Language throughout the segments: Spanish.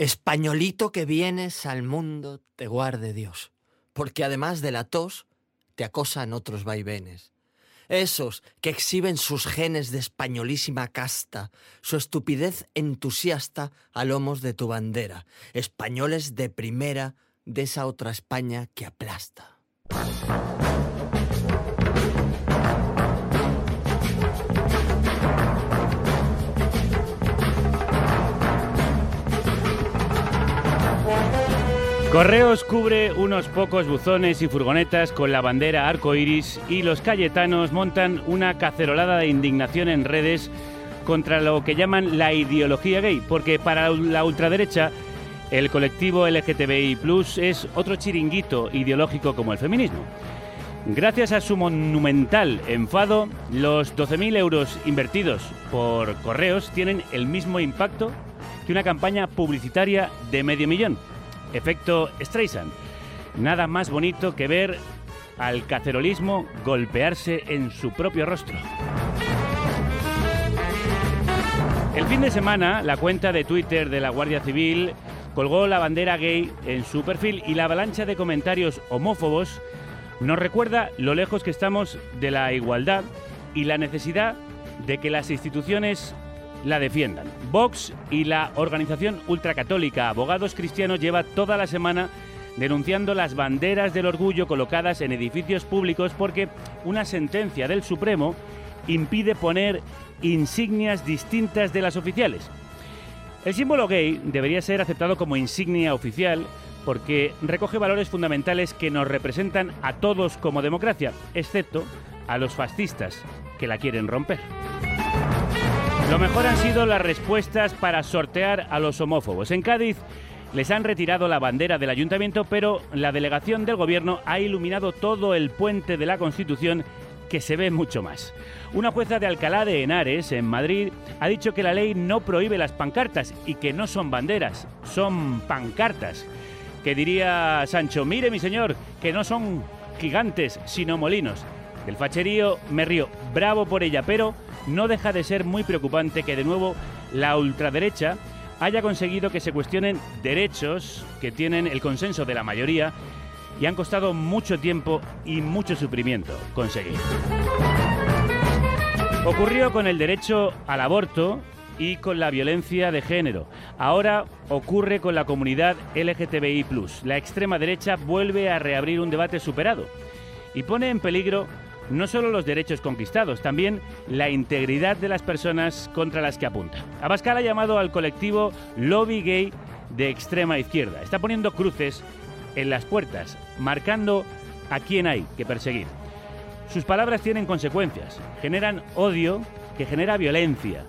Españolito que vienes al mundo, te guarde Dios, porque además de la tos, te acosan otros vaivenes. Esos que exhiben sus genes de españolísima casta, su estupidez entusiasta a lomos de tu bandera, españoles de primera de esa otra España que aplasta. Correos cubre unos pocos buzones y furgonetas con la bandera arcoiris y los cayetanos montan una cacerolada de indignación en redes contra lo que llaman la ideología gay, porque para la ultraderecha el colectivo LGTBI Plus es otro chiringuito ideológico como el feminismo. Gracias a su monumental enfado, los 12.000 euros invertidos por correos tienen el mismo impacto que una campaña publicitaria de medio millón efecto Streisand. Nada más bonito que ver al cacerolismo golpearse en su propio rostro. El fin de semana, la cuenta de Twitter de la Guardia Civil colgó la bandera gay en su perfil y la avalancha de comentarios homófobos nos recuerda lo lejos que estamos de la igualdad y la necesidad de que las instituciones la defiendan. Vox y la organización ultracatólica Abogados Cristianos lleva toda la semana denunciando las banderas del orgullo colocadas en edificios públicos porque una sentencia del Supremo impide poner insignias distintas de las oficiales. El símbolo gay debería ser aceptado como insignia oficial porque recoge valores fundamentales que nos representan a todos como democracia, excepto a los fascistas que la quieren romper. Lo mejor han sido las respuestas para sortear a los homófobos. En Cádiz les han retirado la bandera del ayuntamiento, pero la delegación del gobierno ha iluminado todo el puente de la Constitución que se ve mucho más. Una jueza de Alcalá de Henares, en Madrid, ha dicho que la ley no prohíbe las pancartas y que no son banderas, son pancartas. Que diría Sancho, mire mi señor, que no son gigantes, sino molinos. Del facherío me río, bravo por ella, pero no deja de ser muy preocupante que de nuevo la ultraderecha haya conseguido que se cuestionen derechos que tienen el consenso de la mayoría y han costado mucho tiempo y mucho sufrimiento conseguir. Ocurrió con el derecho al aborto y con la violencia de género. Ahora ocurre con la comunidad LGTBI. La extrema derecha vuelve a reabrir un debate superado y pone en peligro no solo los derechos conquistados, también la integridad de las personas contra las que apunta. Abascal ha llamado al colectivo Lobby Gay de extrema izquierda. Está poniendo cruces en las puertas, marcando a quién hay que perseguir. Sus palabras tienen consecuencias, generan odio que genera violencia.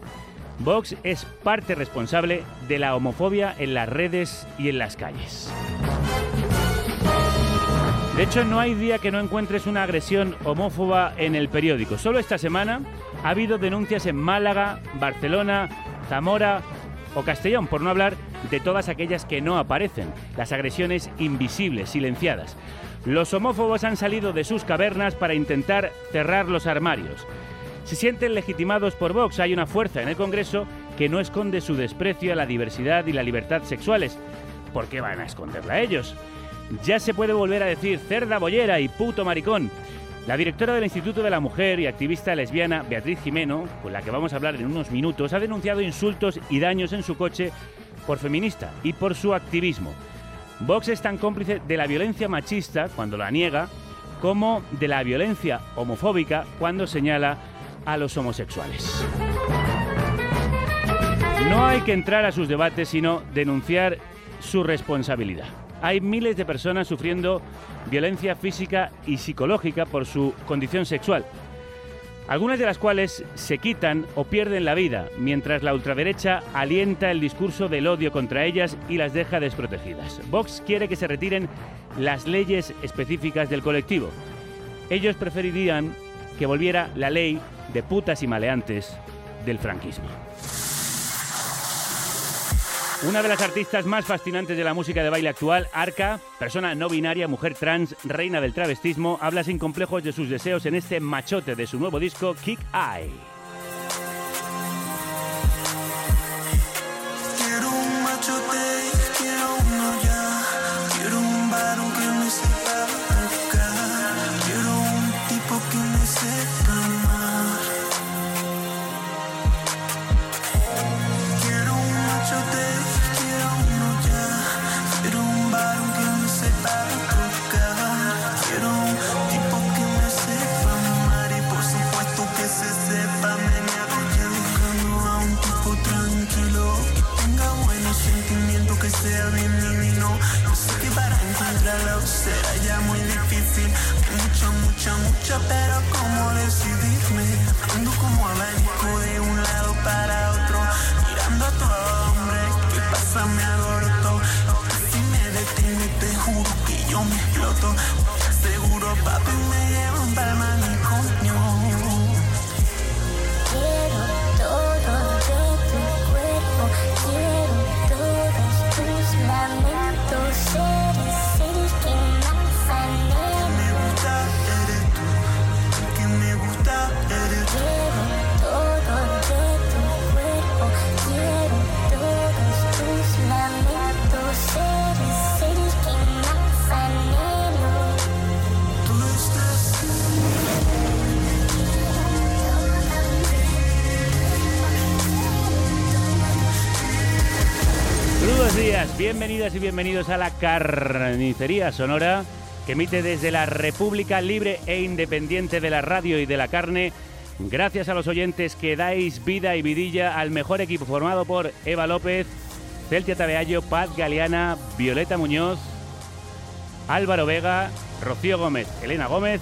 Vox es parte responsable de la homofobia en las redes y en las calles. De hecho, no hay día que no encuentres una agresión homófoba en el periódico. Solo esta semana ha habido denuncias en Málaga, Barcelona, Zamora o Castellón, por no hablar de todas aquellas que no aparecen, las agresiones invisibles, silenciadas. Los homófobos han salido de sus cavernas para intentar cerrar los armarios. Se sienten legitimados por Vox. Hay una fuerza en el Congreso que no esconde su desprecio a la diversidad y la libertad sexuales. ¿Por qué van a esconderla ellos? Ya se puede volver a decir cerda bollera y puto maricón. La directora del Instituto de la Mujer y activista lesbiana Beatriz Jimeno, con la que vamos a hablar en unos minutos, ha denunciado insultos y daños en su coche por feminista y por su activismo. Vox es tan cómplice de la violencia machista cuando la niega como de la violencia homofóbica cuando señala a los homosexuales. No hay que entrar a sus debates sino denunciar su responsabilidad hay miles de personas sufriendo violencia física y psicológica por su condición sexual, algunas de las cuales se quitan o pierden la vida, mientras la ultraderecha alienta el discurso del odio contra ellas y las deja desprotegidas. Vox quiere que se retiren las leyes específicas del colectivo. Ellos preferirían que volviera la ley de putas y maleantes del franquismo. Una de las artistas más fascinantes de la música de baile actual, Arca, persona no binaria, mujer trans, reina del travestismo, habla sin complejos de sus deseos en este machote de su nuevo disco, Kick Eye. Quiero un machote bienvenidos a la Carnicería Sonora que emite desde la República Libre e Independiente de la Radio y de la Carne. Gracias a los oyentes que dais vida y vidilla al mejor equipo formado por Eva López, Celtia Tabeallo, Paz Galeana, Violeta Muñoz, Álvaro Vega, Rocío Gómez, Elena Gómez,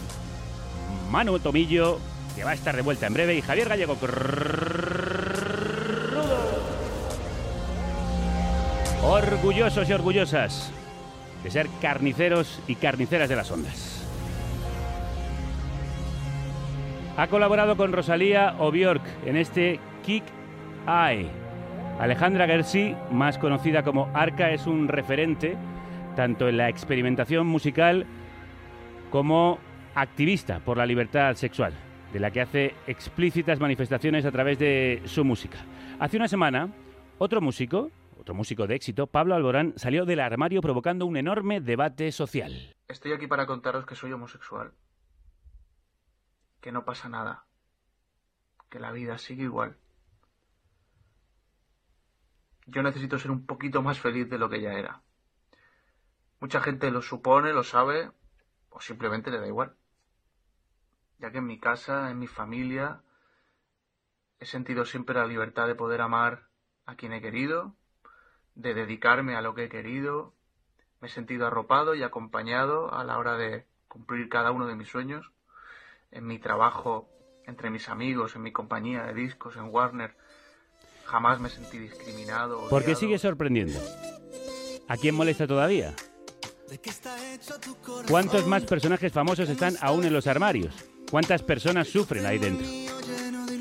Manu Tomillo, que va a estar de vuelta en breve, y Javier Gallego. Orgullosos y orgullosas de ser carniceros y carniceras de las ondas. Ha colaborado con Rosalía o Bjork en este Kick Eye. Alejandra Gersi, más conocida como Arca, es un referente tanto en la experimentación musical como activista por la libertad sexual, de la que hace explícitas manifestaciones a través de su música. Hace una semana, otro músico, otro músico de éxito, Pablo Alborán, salió del armario provocando un enorme debate social. Estoy aquí para contaros que soy homosexual. Que no pasa nada. Que la vida sigue igual. Yo necesito ser un poquito más feliz de lo que ya era. Mucha gente lo supone, lo sabe, o simplemente le da igual. Ya que en mi casa, en mi familia, he sentido siempre la libertad de poder amar a quien he querido, de dedicarme a lo que he querido, me he sentido arropado y acompañado a la hora de cumplir cada uno de mis sueños, en mi trabajo, entre mis amigos, en mi compañía de discos, en Warner, jamás me sentí discriminado. Porque sigue sorprendiendo. ¿A quién molesta todavía? ¿Cuántos más personajes famosos están aún en los armarios? ¿Cuántas personas sufren ahí dentro?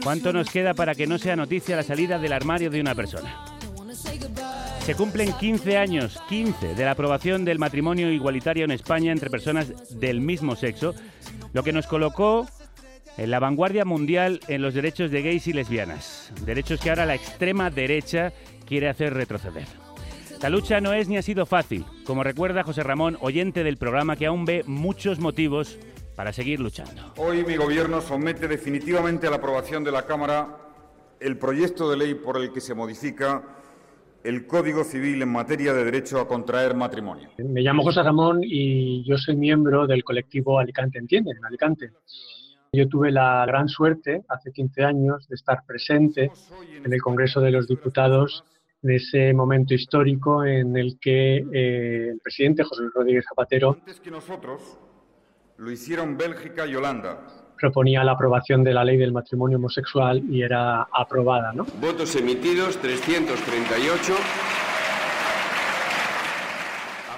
¿Cuánto nos queda para que no sea noticia la salida del armario de una persona? Se cumplen 15 años, 15, de la aprobación del matrimonio igualitario en España entre personas del mismo sexo, lo que nos colocó en la vanguardia mundial en los derechos de gays y lesbianas, derechos que ahora la extrema derecha quiere hacer retroceder. La lucha no es ni ha sido fácil, como recuerda José Ramón, oyente del programa, que aún ve muchos motivos para seguir luchando. Hoy mi gobierno somete definitivamente a la aprobación de la Cámara el proyecto de ley por el que se modifica el Código Civil en materia de derecho a contraer matrimonio. Me llamo José Ramón y yo soy miembro del colectivo Alicante Entiende, en Alicante. Yo tuve la gran suerte, hace 15 años, de estar presente en el Congreso de los Diputados en ese momento histórico en el que eh, el presidente José Luis Rodríguez Zapatero Antes que nosotros, lo hicieron Bélgica y Holanda. Proponía la aprobación de la ley del matrimonio homosexual y era aprobada, ¿no? Votos emitidos 338.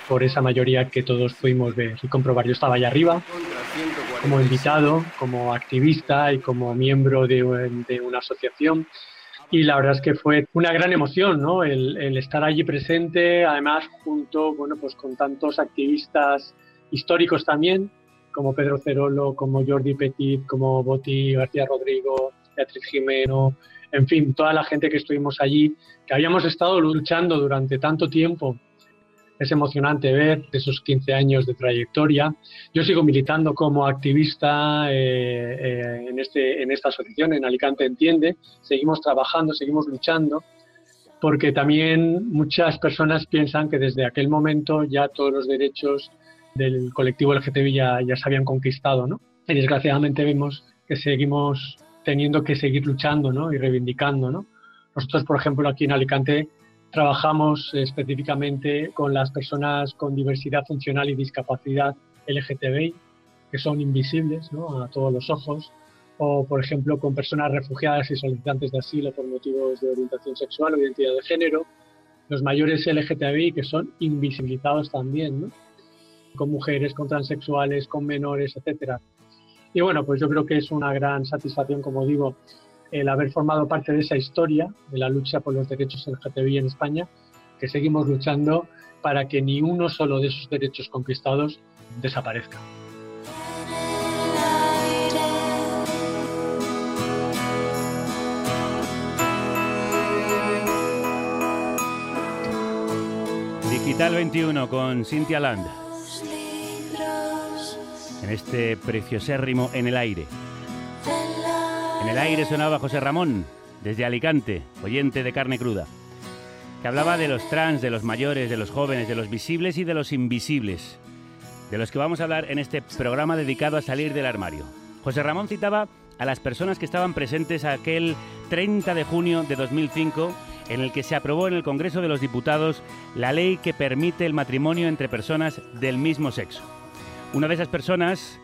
Por esa mayoría que todos pudimos ver y comprobar. Yo estaba allá arriba Contra 146. como invitado, como activista y como miembro de una asociación. Y la verdad es que fue una gran emoción, ¿no? El, el estar allí presente, además junto, bueno, pues con tantos activistas históricos también, como Pedro Cerolo, como Jordi Petit, como Boti García Rodrigo, Beatriz Jimeno, en fin, toda la gente que estuvimos allí, que habíamos estado luchando durante tanto tiempo. Es emocionante ver esos 15 años de trayectoria. Yo sigo militando como activista eh, eh, en, este, en esta asociación, en Alicante Entiende. Seguimos trabajando, seguimos luchando, porque también muchas personas piensan que desde aquel momento ya todos los derechos del colectivo LGTBI ya, ya se habían conquistado, ¿no? Y desgraciadamente vemos que seguimos teniendo que seguir luchando, ¿no? Y reivindicando, ¿no? Nosotros, por ejemplo, aquí en Alicante trabajamos específicamente con las personas con diversidad funcional y discapacidad LGTBI, que son invisibles ¿no? a todos los ojos, o por ejemplo con personas refugiadas y solicitantes de asilo por motivos de orientación sexual o identidad de género, los mayores LGTBI que son invisibilizados también, ¿no? Con mujeres, con transexuales, con menores, etcétera. Y bueno, pues yo creo que es una gran satisfacción, como digo, el haber formado parte de esa historia de la lucha por los derechos LGTBI en España, que seguimos luchando para que ni uno solo de esos derechos conquistados desaparezca. Digital 21 con Cintia Land. Este preciosérrimo En el aire. En el aire sonaba José Ramón, desde Alicante, oyente de carne cruda. que hablaba de los trans, de los mayores, de los jóvenes, de los visibles y de los invisibles, de los que vamos a hablar en este programa dedicado a salir del armario. José Ramón citaba a las personas que estaban presentes aquel 30 de junio de 2005 en el que se aprobó en el Congreso de los Diputados la ley que permite el matrimonio entre personas del mismo sexo. Una de esas personas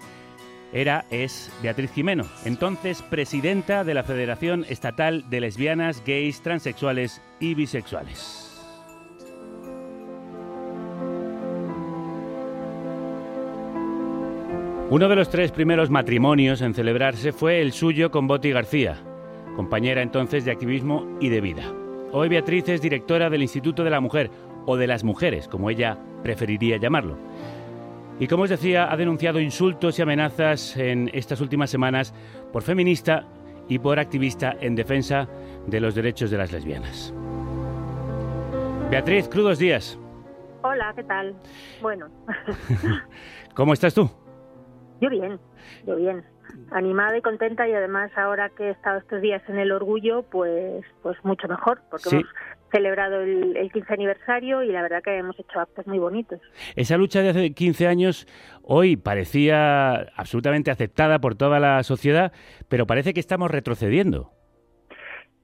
era, es Beatriz Jimeno, entonces presidenta de la Federación Estatal de Lesbianas, Gays, Transexuales y Bisexuales. Uno de los tres primeros matrimonios en celebrarse fue el suyo con Boti García, compañera entonces de activismo y de vida. Hoy Beatriz es directora del Instituto de la Mujer, o de las Mujeres, como ella preferiría llamarlo. Y como os decía, ha denunciado insultos y amenazas en estas últimas semanas por feminista y por activista en defensa de los derechos de las lesbianas. Beatriz, crudos días. Hola, ¿qué tal? Bueno. ¿Cómo estás tú? Yo bien, yo bien. Animada y contenta y además ahora que he estado estos días en el orgullo, pues pues mucho mejor, porque hemos celebrado el, el, 15 aniversario y la verdad que hemos hecho actos muy bonitos. Esa lucha de hace 15 años hoy parecía absolutamente aceptada por toda la sociedad, pero parece que estamos retrocediendo.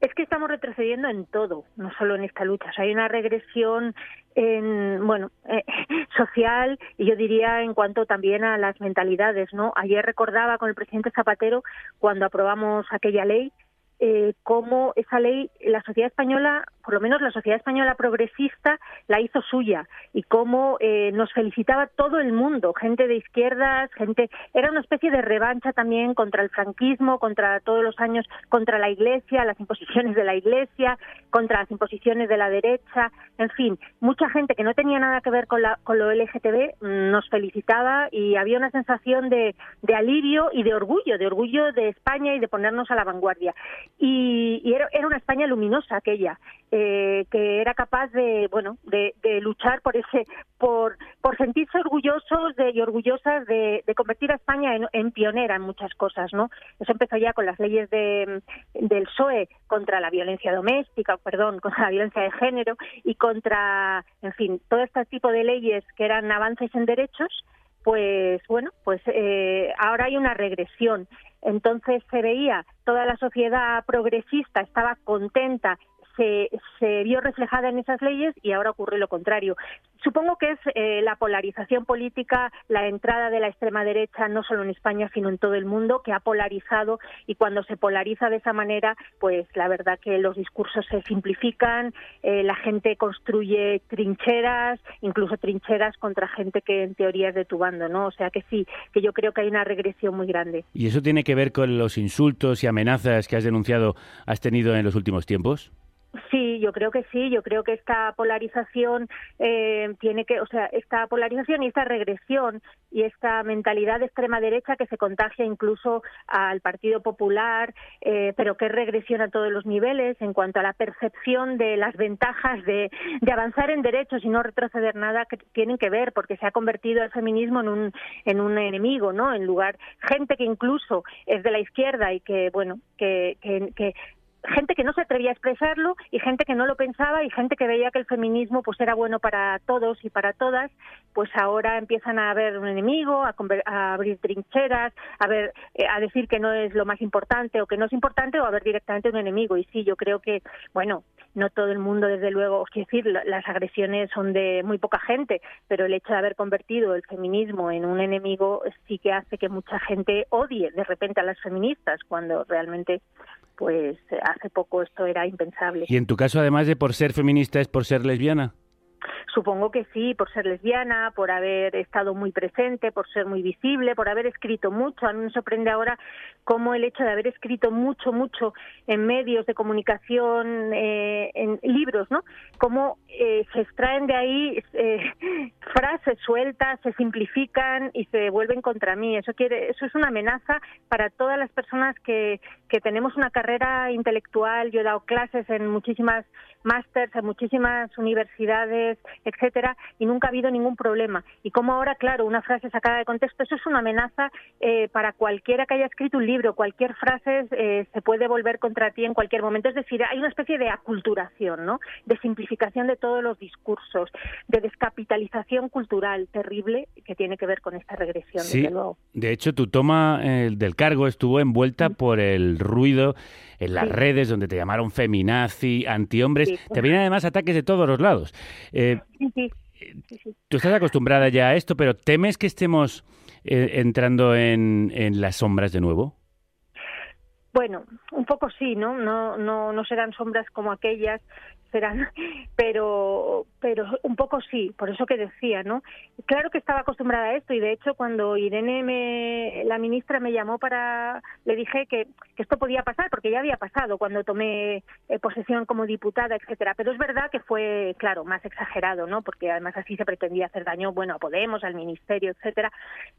Es que estamos retrocediendo en todo, no solo en esta lucha. O sea, hay una regresión en, bueno, eh, social y yo diría en cuanto también a las mentalidades, ¿no? Ayer recordaba con el presidente Zapatero cuando aprobamos aquella ley eh, cómo esa ley la sociedad española, por lo menos la sociedad española progresista, la hizo suya y cómo eh, nos felicitaba todo el mundo, gente de izquierdas, gente, era una especie de revancha también contra el franquismo, contra todos los años, contra la Iglesia, las imposiciones de la Iglesia, contra las imposiciones de la derecha, en fin, mucha gente que no tenía nada que ver con, la, con lo LGTB nos felicitaba y había una sensación de alivio y de orgullo, de orgullo de España y de ponernos a la vanguardia y, era, una España luminosa aquella, eh, que era capaz de, bueno, de, luchar por ese, por, por sentirse orgullosos de, y orgullosas de, convertir a España en, pionera en muchas cosas, ¿no? Eso empezó ya con las leyes de, del PSOE contra la violencia doméstica, perdón, contra la violencia de género y contra, en fin, todo este tipo de leyes que eran avances en derechos pues bueno, pues eh, ahora hay una regresión. Entonces se veía toda la sociedad progresista estaba contenta se, se vio reflejada en esas leyes y ahora ocurre lo contrario. Supongo que es eh, la polarización política, la entrada de la extrema derecha, no solo en España, sino en todo el mundo, que ha polarizado y cuando se polariza de esa manera, pues la verdad que los discursos se simplifican, eh, la gente construye trincheras, incluso trincheras contra gente que en teoría es de tu bando, ¿no? O sea que sí, que yo creo que hay una regresión muy grande. ¿Y eso tiene que ver con los insultos y amenazas que has denunciado, has tenido en los últimos tiempos? Sí, yo creo que sí. Yo creo que esta polarización eh, tiene que, o sea, esta polarización y esta regresión y esta mentalidad de extrema derecha que se contagia incluso al Partido Popular, eh, pero que es regresión a todos los niveles en cuanto a la percepción de las ventajas de, de avanzar en derechos y no retroceder nada que tienen que ver, porque se ha convertido el feminismo en un en un enemigo, ¿no? En lugar gente que incluso es de la izquierda y que bueno que, que gente que no se atrevía a expresarlo y gente que no lo pensaba y gente que veía que el feminismo pues era bueno para todos y para todas, pues ahora empiezan a ver un enemigo, a, abrir trincheras, a ver eh, a decir que no es lo más importante o que no es importante o a ver directamente un enemigo. Y sí, yo creo que bueno, no todo el mundo desde luego, quiero decir, las agresiones son de muy poca gente, pero el hecho de haber convertido el feminismo en un enemigo sí que hace que mucha gente odie de repente a las feministas cuando realmente pues hace poco esto era impensable. Y en tu caso, además de por ser feminista, es por ser lesbiana. Supongo que sí, por ser lesbiana, por haber estado muy presente, por ser muy visible, por haber escrito mucho. A mí me sorprende ahora cómo el hecho de haber escrito mucho, mucho en medios de comunicación, eh, en libros, ¿no? Cómo eh, se extraen de ahí eh, frases sueltas, se simplifican y se vuelven contra mí. Eso quiere, eso es una amenaza para todas las personas que, que tenemos una carrera intelectual. Yo he dado clases en muchísimas másters, en muchísimas universidades etcétera, y nunca ha habido ningún problema. Y como ahora, claro, una frase sacada de contexto, eso es una amenaza eh, para cualquiera que haya escrito un libro, cualquier frase eh, se puede volver contra ti en cualquier momento. Es decir, hay una especie de aculturación, ¿no? De simplificación de todos los discursos, de descapitalización cultural terrible que tiene que ver con esta regresión, sí, desde luego. De hecho, tu toma eh, del cargo estuvo envuelta por el ruido en las redes donde te llamaron feminazi, antihombres. Te vienen además ataques de todos los lados. sí, sí. Tú estás acostumbrada ya a esto, pero ¿temes que estemos eh, entrando en, en las sombras de nuevo? Bueno, un poco sí, ¿no? No, no, no serán sombras como aquellas pero, pero un poco sí, por eso que decía, ¿no? Claro que estaba acostumbrada a esto y de hecho cuando Irene, me, la ministra, me llamó para, le dije que, que esto podía pasar porque ya había pasado cuando tomé eh, posesión como diputada, etcétera. Pero es verdad que fue, claro, más exagerado, ¿no? Porque además así se pretendía hacer daño, bueno, a Podemos, al ministerio, etcétera.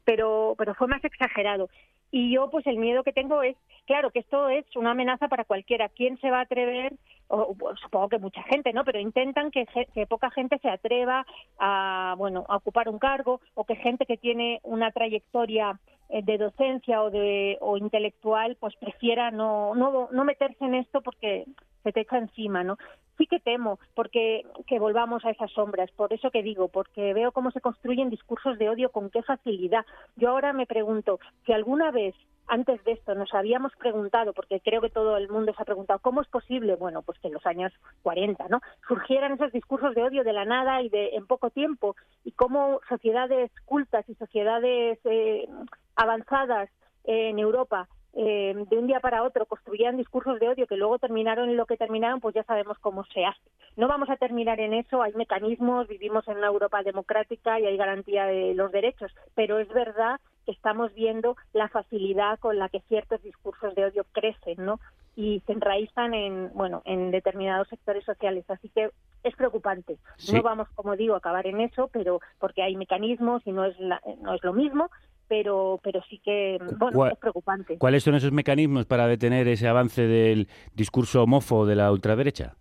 Pero, pero fue más exagerado. Y yo, pues el miedo que tengo es, claro, que esto es una amenaza para cualquiera. ¿Quién se va a atrever? O, supongo que mucha gente, ¿no? Pero intentan que, poca gente se atreva a, bueno, a ocupar un cargo o que gente que tiene una trayectoria eh, de docencia o de o intelectual, pues prefiera no, no, no meterse en esto porque se te echa encima, ¿no? Sí que temo porque que volvamos a esas sombras, por eso que digo, porque veo cómo se construyen discursos de odio con qué facilidad. Yo ahora me pregunto si alguna vez antes de esto nos habíamos preguntado, porque creo que todo el mundo se ha preguntado, ¿cómo es posible? Bueno, pues que en los años 40, ¿no? Surgieran esos discursos de odio de la nada y de en poco tiempo, y cómo sociedades cultas y sociedades eh, avanzadas en Europa eh, de un día para otro construían discursos de odio que luego terminaron en lo que terminaron, pues ya sabemos cómo se hace. No vamos a terminar en eso, hay mecanismos, vivimos en una Europa democrática y hay garantía de los derechos, pero es verdad que estamos viendo la facilidad con la que ciertos discursos de odio crecen, ¿no? y se enraizan en bueno en determinados sectores sociales así que es preocupante no vamos como digo a acabar en eso pero porque hay mecanismos y no es no es lo mismo pero, pero sí que bueno, es preocupante. ¿Cuáles son esos mecanismos para detener ese avance del discurso homófobo de la ultraderecha?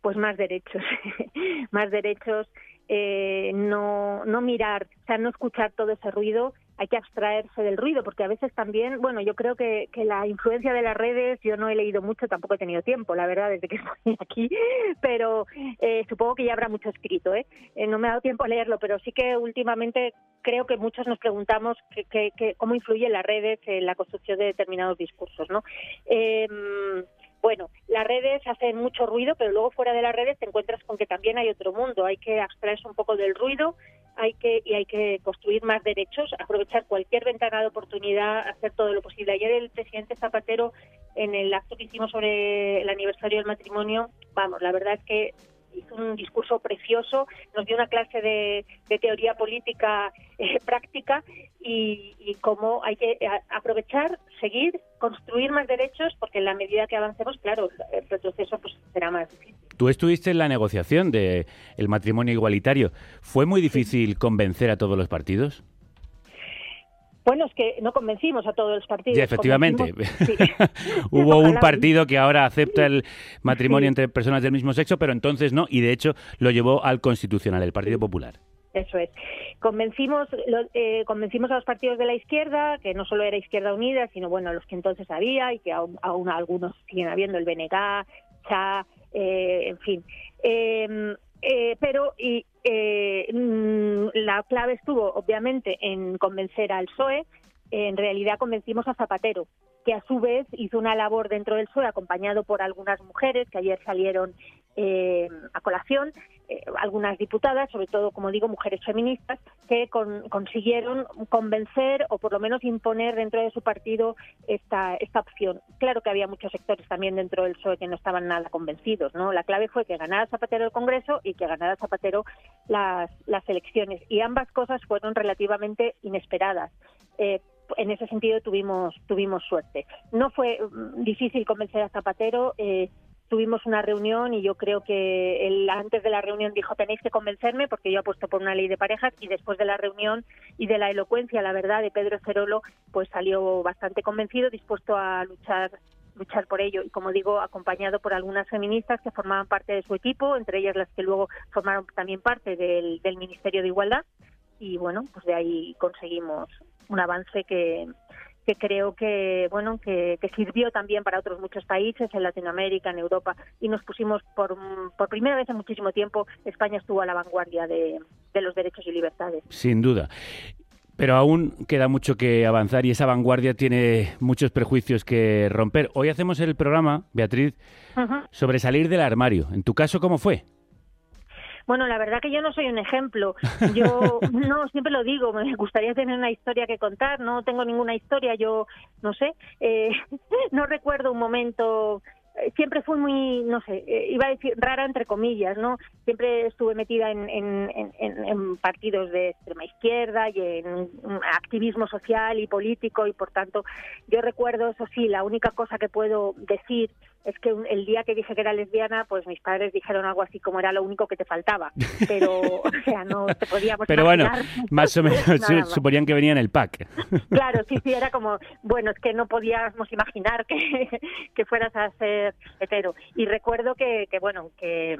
Pues más derechos, más derechos, eh, no, no mirar, o sea, no escuchar todo ese ruido hay que abstraerse del ruido, porque a veces también, bueno, yo creo que, que, la influencia de las redes, yo no he leído mucho, tampoco he tenido tiempo, la verdad, desde que estoy aquí, pero eh, supongo que ya habrá mucho escrito, ¿eh? ¿eh? No me ha dado tiempo a leerlo, pero sí que últimamente creo que muchos nos preguntamos que, que, cómo influyen las redes en la construcción de determinados discursos, ¿no? Eh, bueno, las redes hacen mucho ruido, pero luego fuera de las redes te encuentras con que también hay otro mundo. Hay que abstraerse un poco del ruido hay que, y hay que construir más derechos, aprovechar cualquier ventana de oportunidad, hacer todo lo posible. Ayer el presidente Zapatero, en el acto que hicimos sobre el aniversario del matrimonio, vamos, la verdad es que hizo un discurso precioso, nos dio una clase de, teoría política eh, práctica y, y, cómo hay que eh, aprovechar, seguir, construir más derechos, porque en la medida que avancemos, claro, el retroceso pues será más difícil. Tú estuviste en la negociación del el matrimonio igualitario. ¿Fue muy difícil convencer a todos los partidos? Bueno, es que no convencimos a todos los partidos. Sí, efectivamente. Hubo un partido que ahora acepta el matrimonio entre personas del mismo sexo, pero entonces no, y de hecho lo llevó al Constitucional, el Partido Popular. Eso es. Convencimos, eh, convencimos a los partidos de la izquierda, que no solo era Izquierda Unida, sino bueno, los que entonces había y que aún, algunos siguen habiendo, el BNG, CHA, eh, en fin. Em, eh, pero y, eh, mm, la clave estuvo, obviamente, en convencer al PSOE. En realidad convencimos a Zapatero, que a su vez hizo una labor dentro del PSOE acompañado por algunas mujeres que ayer salieron eh, a colación eh, algunas diputadas, sobre todo, como digo, mujeres feministas, que consiguieron convencer o por lo menos imponer dentro de su partido esta, esta opción. Claro que había muchos sectores también dentro del PSOE que no estaban nada convencidos. ¿no? La clave fue que ganara Zapatero el Congreso y que ganara Zapatero las, las elecciones. Y ambas cosas fueron relativamente inesperadas. Eh, en ese sentido tuvimos tuvimos suerte. No fue mm, difícil convencer a Zapatero. Eh, tuvimos una reunión y yo creo que él antes de la reunión dijo tenéis que convencerme porque yo apuesto por una ley de parejas y después de la reunión y de la elocuencia, la verdad, de Pedro Cerolo, pues salió bastante convencido, dispuesto a luchar luchar por ello. Y como digo acompañado por algunas feministas que formaban parte de su equipo entre ellas las que luego formaron también parte del, del Ministerio de Igualdad. Y bueno pues de ahí conseguimos un avance que que creo que bueno que, sirvió también para otros muchos países en Latinoamérica, en Europa y nos pusimos por, por primera vez en muchísimo tiempo España estuvo a la vanguardia de, de los derechos y libertades. Sin duda. Pero aún queda mucho que avanzar y esa vanguardia tiene muchos prejuicios que romper. Hoy hacemos el programa, Beatriz, sobre salir del armario. ¿En tu caso cómo fue? Bueno, la verdad que yo no soy un ejemplo. Yo no siempre lo digo. Me gustaría tener una historia que contar. No tengo ninguna historia. Yo no sé. Eh, no recuerdo un momento eh, siempre fui muy, no sé, eh, iba a decir rara entre comillas, ¿no? Siempre estuve metida en, en, en, partidos de extrema izquierda y en activismo social y político y por tanto yo recuerdo, eso sí, la única cosa que puedo decir es que el día que dije que era lesbiana, pues mis padres dijeron algo así como era lo único que te faltaba. Pero, o sea, no te podíamos Pero bueno, más o menos suponían que venía en el pack. Claro, sí, sí, era como, bueno, es que no podíamos imaginar que, que fueras a ser hetero. Y recuerdo que, que bueno, que,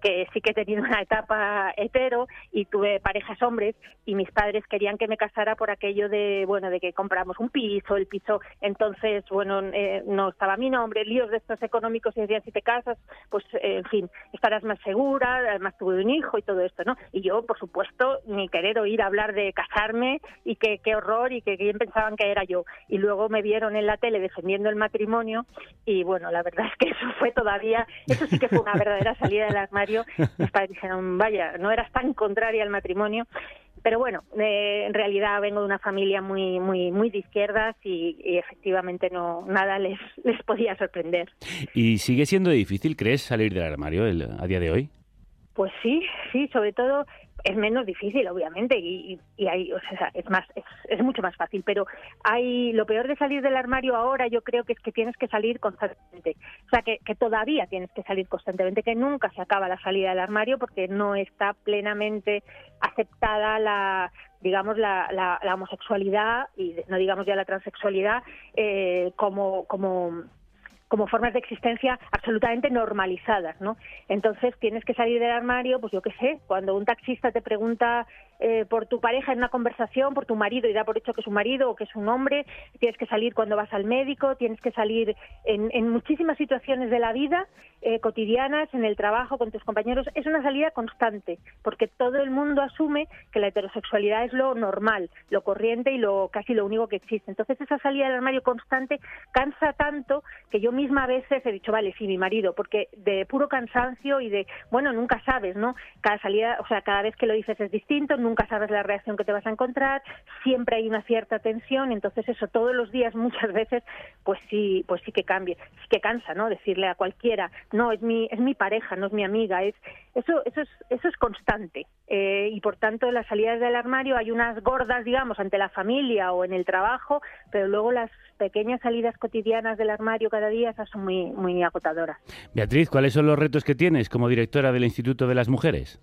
que sí que he tenido una etapa hetero y tuve parejas hombres y mis padres querían que me casara por aquello de, bueno, de que compramos un piso, el piso, entonces, bueno, eh, no estaba mi nombre, líos de estos económicos y decían, si te casas, pues, eh, en fin, estarás más segura, además tuve un hijo y todo esto, ¿no? Y yo, por supuesto, ni querer oír hablar de casarme y que qué horror y que bien pensaban que era yo. Y luego me vieron en la tele defendiendo el matrimonio y, bueno, la verdad es que eso fue todavía, eso sí que fue una verdadera salida del armario. Mis padres dijeron, vaya, no eras tan contraria al matrimonio pero bueno, eh, en realidad vengo de una familia muy muy muy de izquierdas y, efectivamente no nada les les podía sorprender. ¿Y sigue siendo difícil, crees, salir del armario a día de hoy? Pues sí, sí, sobre todo es menos difícil, obviamente, y, y hay, o sea, es más, es, mucho más fácil. Pero hay lo peor de salir del armario ahora, yo creo que es que tienes que salir constantemente. O sea, que, que todavía tienes que salir constantemente, que nunca se acaba la salida del armario porque no está plenamente aceptada la digamos la, la, homosexualidad y no digamos ya la transexualidad eh, como como como formas de existencia absolutamente normalizadas, ¿no? Entonces tienes que salir del armario, pues yo qué sé, cuando un taxista te pregunta eh, por tu pareja en una conversación, por tu marido y da por hecho que es un marido o que es un hombre, tienes que salir cuando vas al médico, tienes que salir en, muchísimas situaciones de la vida eh, cotidianas, en el trabajo, con tus compañeros. Es una salida constante, porque todo el mundo asume que la heterosexualidad es lo normal, lo corriente y lo casi lo único que existe. Entonces esa salida del armario constante cansa tanto que yo misma a veces he dicho, vale, sí, mi marido, porque de puro cansancio y de, bueno, nunca sabes, ¿no? Cada salida, o sea, cada vez que lo dices es distinto, sabes la reacción que te vas a encontrar, siempre hay una cierta tensión, entonces eso todos los días muchas veces pues sí, pues sí que cambia, sí que cansa, ¿no? Decirle a cualquiera, no, es mi es mi pareja, no es mi amiga, es eso eso es eso es constante. Eh, y por tanto las salidas del armario hay unas gordas, digamos, ante la familia o en el trabajo, pero luego las pequeñas salidas cotidianas del armario cada día esas son muy muy agotadoras. Beatriz, ¿cuáles son los retos que tienes como directora del Instituto de las Mujeres?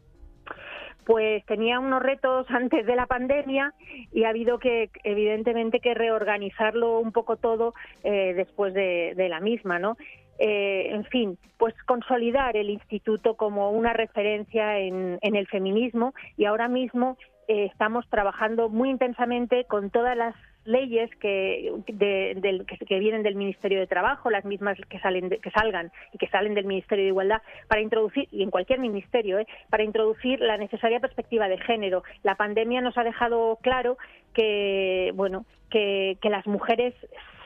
Pues tenía unos retos antes de la pandemia y ha habido que, evidentemente, que reorganizarlo un poco todo eh, después de, la misma, ¿no? Eh, en fin, pues consolidar el instituto como una referencia en, en el feminismo y ahora mismo eh, estamos trabajando muy intensamente con todas las leyes que, que, vienen del Ministerio de Trabajo, las mismas que salen que salgan y que salen del Ministerio de Igualdad para introducir y en cualquier ministerio, ¿eh? para introducir la necesaria perspectiva de género. La pandemia nos ha dejado claro que bueno que, que las mujeres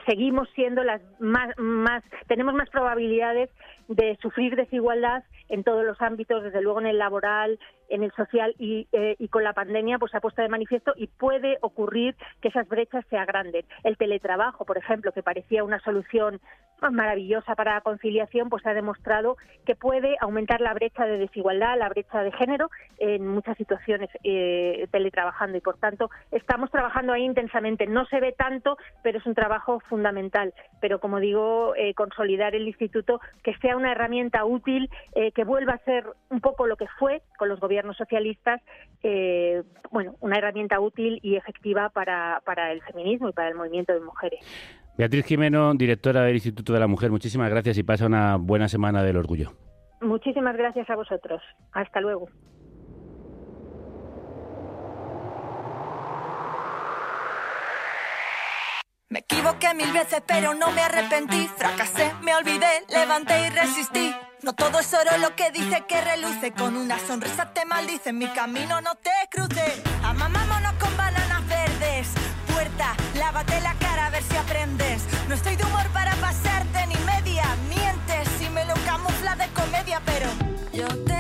seguimos siendo las más, más tenemos más probabilidades de sufrir desigualdad en todos los ámbitos, desde luego en el laboral, en el social y, eh, y, con la pandemia pues se ha puesto de manifiesto y puede ocurrir que esas brechas se agranden. El teletrabajo, por ejemplo, que parecía una solución maravillosa para la conciliación, pues ha demostrado que puede aumentar la brecha de desigualdad, la brecha de género en muchas situaciones eh, teletrabajando y por tanto estamos trabajando ahí intensamente. No se ve tanto, pero es un trabajo fundamental. Pero como digo, eh, consolidar el instituto que sea una herramienta útil, eh, que vuelva a ser un poco lo que fue con los gobiernos socialistas, eh, bueno, una herramienta útil y efectiva para, para el feminismo y para el movimiento de mujeres. Beatriz Jimeno, directora del Instituto de la Mujer, muchísimas gracias y pasa una buena semana del orgullo. Muchísimas gracias a vosotros. Hasta luego. Me equivoqué mil veces, pero no me arrepentí. Fracasé, me olvidé, levanté y resistí. No todo es oro lo que dice que reluce. Con una sonrisa te maldice, mi camino no te cruce. Amamámonos con bananas verdes. Puerta, lávate la cara a ver si aprendes. No estoy de humor para pasarte ni media. Mientes si me lo camufla de comedia, pero yo te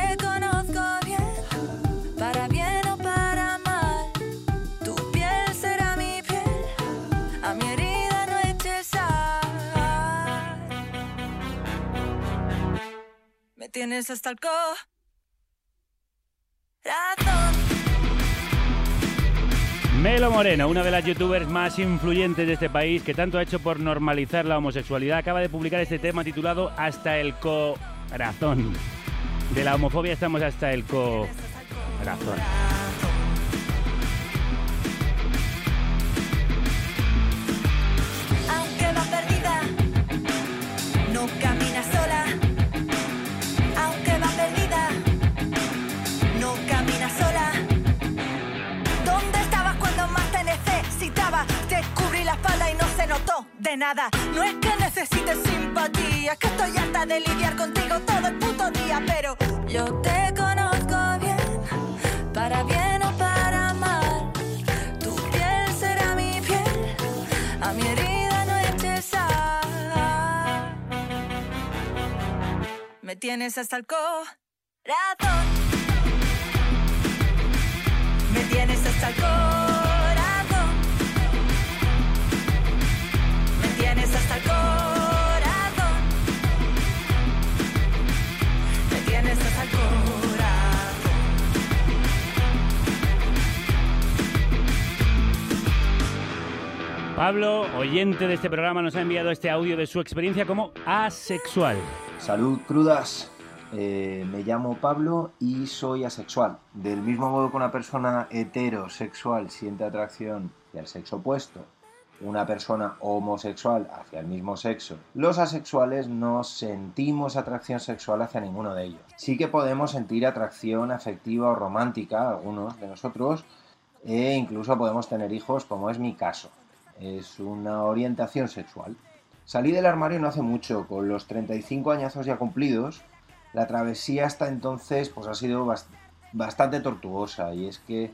tienes hasta el corazón. Melo Moreno, una de las youtubers más influyentes de este país que tanto ha hecho por normalizar la homosexualidad, acaba de publicar este tema titulado Hasta el corazón. De la homofobia estamos hasta el corazón. Aunque va perdida, no camina y no se notó de nada. No es que necesites simpatía, es que estoy harta de lidiar contigo todo el puto día, pero yo te conozco bien, para bien o para mal. Tu piel será mi piel, a mi herida no eches. Me tienes hasta el corazón. Me tienes hasta el corazón. Tienes hasta el corazón. Me tienes hasta el corazón. Pablo, oyente de este programa, nos ha enviado este audio de su experiencia como asexual. Salud crudas. Eh, me llamo Pablo y soy asexual. Del mismo modo que una persona heterosexual siente atracción hacia el sexo opuesto, una persona homosexual hacia el mismo sexo, los asexuales no sentimos atracción sexual hacia ninguno de ellos. Sí que podemos sentir atracción afectiva o romántica, algunos de nosotros, e incluso podemos tener hijos, como es mi caso. Es una orientación sexual. Salí del armario no hace mucho, con los 35 añazos ya cumplidos. La travesía hasta entonces pues ha sido bast- bastante tortuosa y es que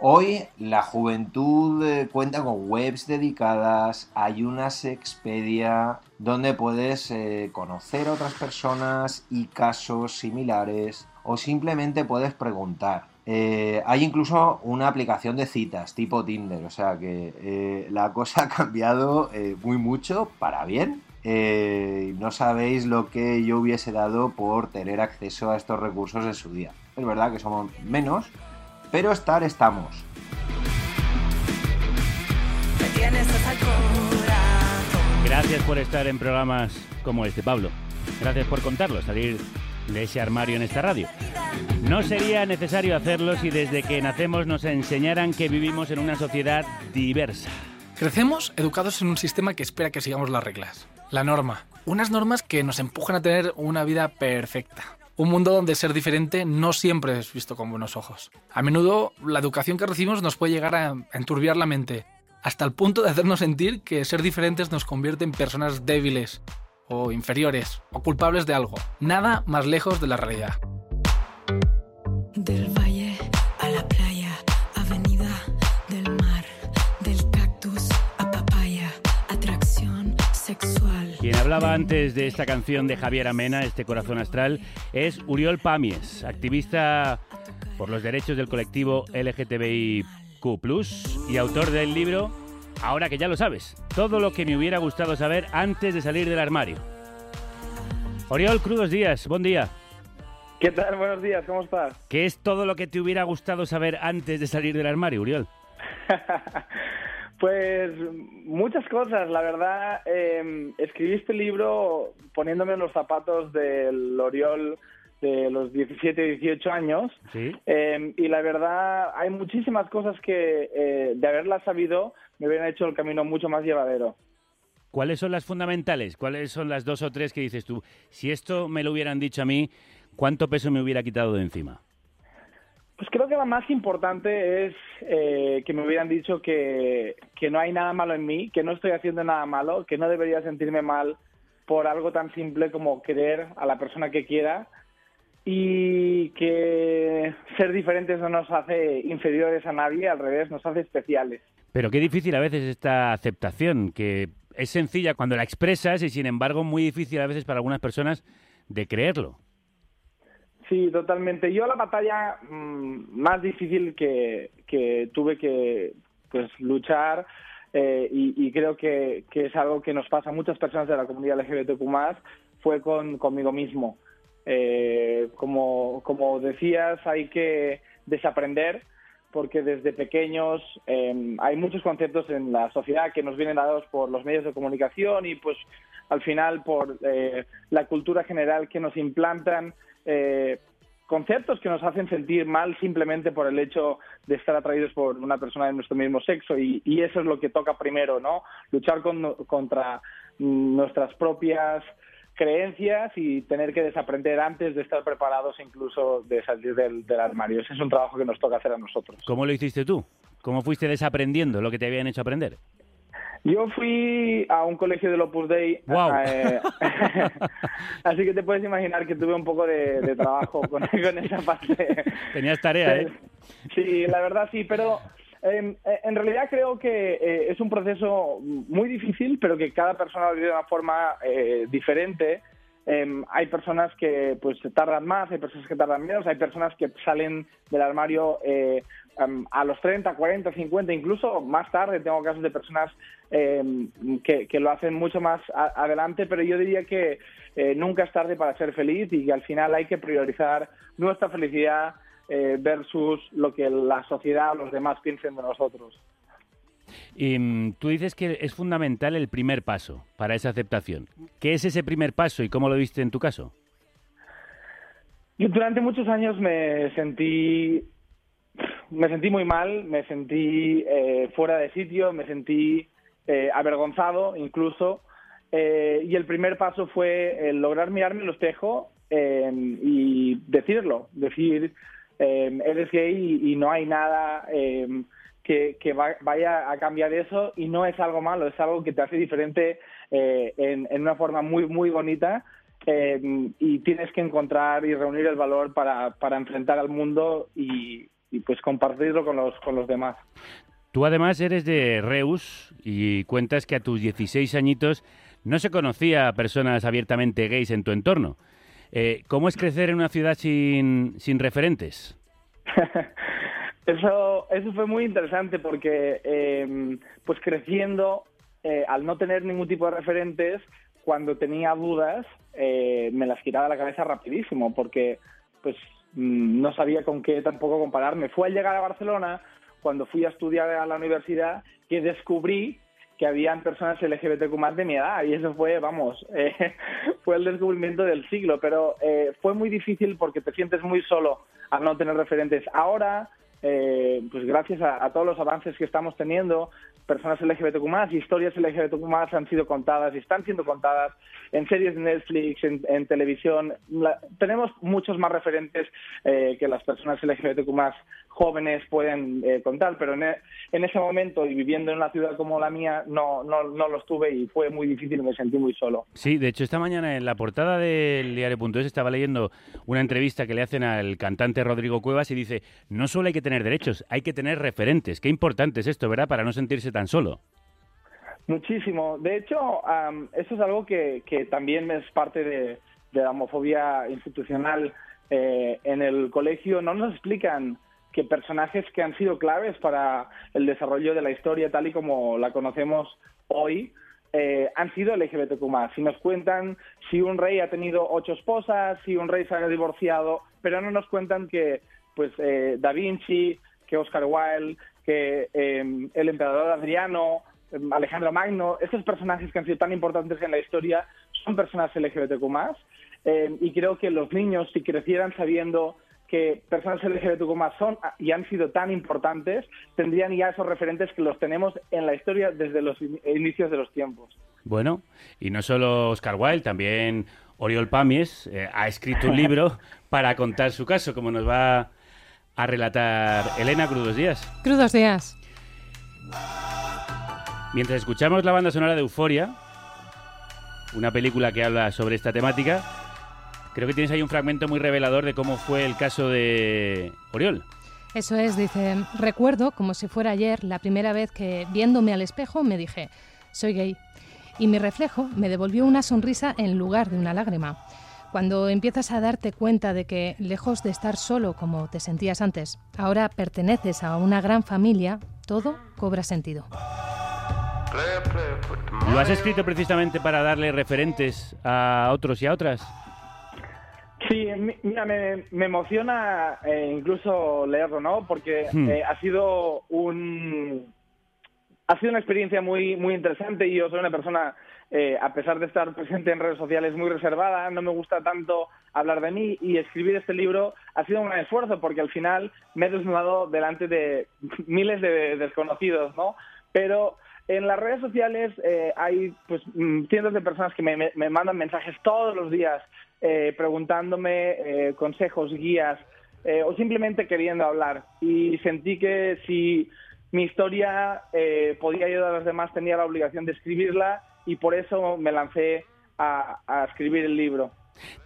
hoy la juventud eh, cuenta con webs dedicadas, hay una Sexpedia donde puedes eh, conocer a otras personas y casos similares o simplemente puedes preguntar. Eh, hay incluso una aplicación de citas tipo Tinder, o sea que la cosa ha cambiado muy mucho para bien. No sabéis lo que yo hubiese dado por tener acceso a estos recursos en su día. Es verdad que somos menos, pero estar estamos. Gracias por estar en programas como este, Pablo. Gracias por contarlo, salir de ese armario en esta radio. No sería necesario hacerlo si desde que nacemos nos enseñaran que vivimos en una sociedad diversa. Crecemos educados en un sistema que espera que sigamos las reglas. La norma. Unas normas que nos empujan a tener una vida perfecta. Un mundo donde ser diferente no siempre es visto con buenos ojos. A menudo la educación que recibimos nos puede llegar a enturbiar la mente, hasta el punto de hacernos sentir que ser diferentes nos convierte en personas débiles, o inferiores, o culpables de algo. Nada más lejos de la realidad. Hablaba antes de esta canción de Javier Amena, este corazón astral, es Uriol Pamies, activista por los derechos del colectivo LGTBIQ y autor del libro Ahora que ya lo sabes, todo lo que me hubiera gustado saber antes de salir del armario. Oriol, crudos días, buen día. ¿Qué tal? Buenos días, ¿cómo estás? ¿Qué es todo lo que te hubiera gustado saber antes de salir del armario, Uriol? Pues muchas cosas, la verdad. eh, escribí este libro poniéndome en los zapatos del Oriol de los 17, 18 años. Sí. Eh, y la verdad, hay muchísimas cosas que, eh, de haberlas sabido, me hubieran hecho el camino mucho más llevadero. ¿Cuáles son las fundamentales? ¿Cuáles son las dos o tres que dices tú? Si esto me lo hubieran dicho a mí, ¿cuánto peso me hubiera quitado de encima? Pues creo que la más importante es eh, que me hubieran dicho que, que no hay nada malo en mí, que no estoy haciendo nada malo, que no debería sentirme mal por algo tan simple como querer a la persona que quiera y que ser diferentes no nos hace inferiores a nadie, al revés, nos hace especiales. Pero qué difícil a veces esta aceptación, que es sencilla cuando la expresas y sin embargo muy difícil a veces para algunas personas de creerlo. Sí, totalmente. Yo la batalla mm, más difícil que, que tuve que pues luchar eh, y, creo que, que, es algo que nos pasa a muchas personas de la comunidad LGBTQ+, fue con, conmigo mismo. Eh, como, como decías, hay que desaprender porque desde pequeños eh, hay muchos conceptos en la sociedad que nos vienen dados por los medios de comunicación y pues al final por eh, la cultura general que nos implantan eh, conceptos que nos hacen sentir mal simplemente por el hecho de estar atraídos por una persona de nuestro mismo sexo y, eso es lo que toca primero, ¿no? Luchar con, contra nuestras propias creencias y tener que desaprender antes de estar preparados incluso de salir del, del, armario. Ese es un trabajo que nos toca hacer a nosotros. ¿Cómo lo hiciste tú? ¿Cómo fuiste desaprendiendo lo que te habían hecho aprender? Yo fui a un colegio del Opus Dei. Wow. Eh, así que te puedes imaginar que tuve un poco de, de trabajo con, con, esa parte. Tenías tarea, ¿eh? Sí, la verdad sí, pero eh, en realidad creo que eh, es un proceso muy difícil, pero que cada persona lo vive de una forma eh, hay personas que pues tardan más, hay personas que tardan menos, hay personas que salen del armario um, a los 30, 40, 50, incluso más tarde. Tengo casos de personas que, que, lo hacen mucho más a, adelante, pero yo diría que eh, nunca es tarde para ser feliz y que al final hay que priorizar nuestra felicidad eh, versus lo que la sociedad o los demás piensen de nosotros. Y mm, tú dices que es fundamental el primer paso para esa aceptación. ¿Qué es ese primer paso y cómo lo viste en tu caso? Yo durante muchos años me sentí me sentí muy mal, me sentí eh, fuera de sitio, me sentí eh, avergonzado incluso. Eh, y el primer paso fue lograr mirarme en el espejo y decirlo, decir eres gay y, no hay nada que, que va, vaya a cambiar eso y no es algo malo, es algo que te hace diferente en, en, una forma muy, muy bonita. Eh, y tienes que encontrar y reunir el valor para, para enfrentar al mundo y, y, pues compartirlo con los, con los demás. Tú además eres de Reus y cuentas que a tus 16 añitos no se conocía a personas abiertamente gays en tu entorno. Eh, ¿Cómo es crecer en una ciudad sin, sin referentes? eso, eso fue muy interesante porque eh, pues creciendo, eh, al no tener ningún tipo de referentes, cuando tenía dudas, eh, me las quitaba la cabeza rapidísimo porque pues mm, no sabía con qué tampoco compararme. Fue al llegar a Barcelona, cuando fui a estudiar a la universidad, que descubrí que habían personas LGBTQ más de mi edad y eso fue, vamos, eh, fue el descubrimiento del siglo, pero eh, fue muy difícil porque te sientes muy solo al no tener referentes. Ahora, eh, pues gracias a, a, todos los avances que estamos teniendo, personas LGBTQ historias LGBTQ han sido contadas y están siendo contadas en series de Netflix, en, en televisión. La, tenemos muchos más referentes eh, que las personas LGBTQ jóvenes pueden eh, contar, pero en, e, en, ese momento y viviendo en una ciudad como la mía no, no, no los tuve y fue muy difícil, me sentí muy solo. Sí, de hecho esta mañana en la portada del diario.es estaba leyendo una entrevista que le hacen al cantante Rodrigo Cuevas y dice, no solo hay que tener derechos, hay que tener referentes. Qué importante es esto, ¿verdad? Para no sentirse tan solo. Muchísimo. De hecho, eso es algo que, que también es parte de, de la homofobia institucional. Eh, en el colegio no nos explican que personajes que han sido claves para el desarrollo de la historia tal y como la conocemos hoy eh, han sido LGBTQ+. Si nos cuentan si un rey ha tenido ocho esposas, si un rey se ha divorciado, pero no nos cuentan que pues eh, Da Vinci, que Oscar Wilde, que eh, el emperador Adriano, Alejandro Magno, estos personajes que han sido tan importantes en la historia son personas LGBTQ+. Eh, y creo que los niños, si crecieran sabiendo que personas LGBTQ son y han sido tan importantes, tendrían ya esos referentes que los tenemos en la historia desde los inicios de los tiempos. Bueno, y no solo Oscar Wilde, también Oriol Pamies eh, ha escrito un libro para contar su caso, como nos va a relatar Elena Crudos Días. Crudos días. Mientras escuchamos la banda sonora de Euforia, una película que habla sobre esta temática, creo que tienes ahí un fragmento muy revelador de cómo fue el caso de Oriol. Eso es, dice, recuerdo como si fuera ayer la primera vez que viéndome al espejo me dije, soy gay. Y mi reflejo me devolvió una sonrisa en lugar de una lágrima. Cuando empiezas a darte cuenta de que, lejos de estar solo como te sentías antes, ahora perteneces a una gran familia, todo cobra sentido. ¿Lo has escrito precisamente para darle referentes a otros y a otras? Sí, mi- mira, me, me emociona eh, incluso leerlo, ¿no? Porque Hmm. eh, ha sido un ha sido una experiencia muy muy interesante y yo soy una persona eh, a pesar de estar presente en redes sociales muy reservada, no me gusta tanto hablar de mí y escribir este libro ha sido un gran esfuerzo porque al final me he desnudado delante de miles de desconocidos, ¿no? Pero en las redes sociales eh, hay pues mm, cientos de personas que me, mandan mensajes todos los días eh, preguntándome eh, consejos, guías o simplemente queriendo hablar. Y sentí que si mi historia podía ayudar a los demás tenía la obligación de escribirla y por eso me lancé a, a escribir el libro.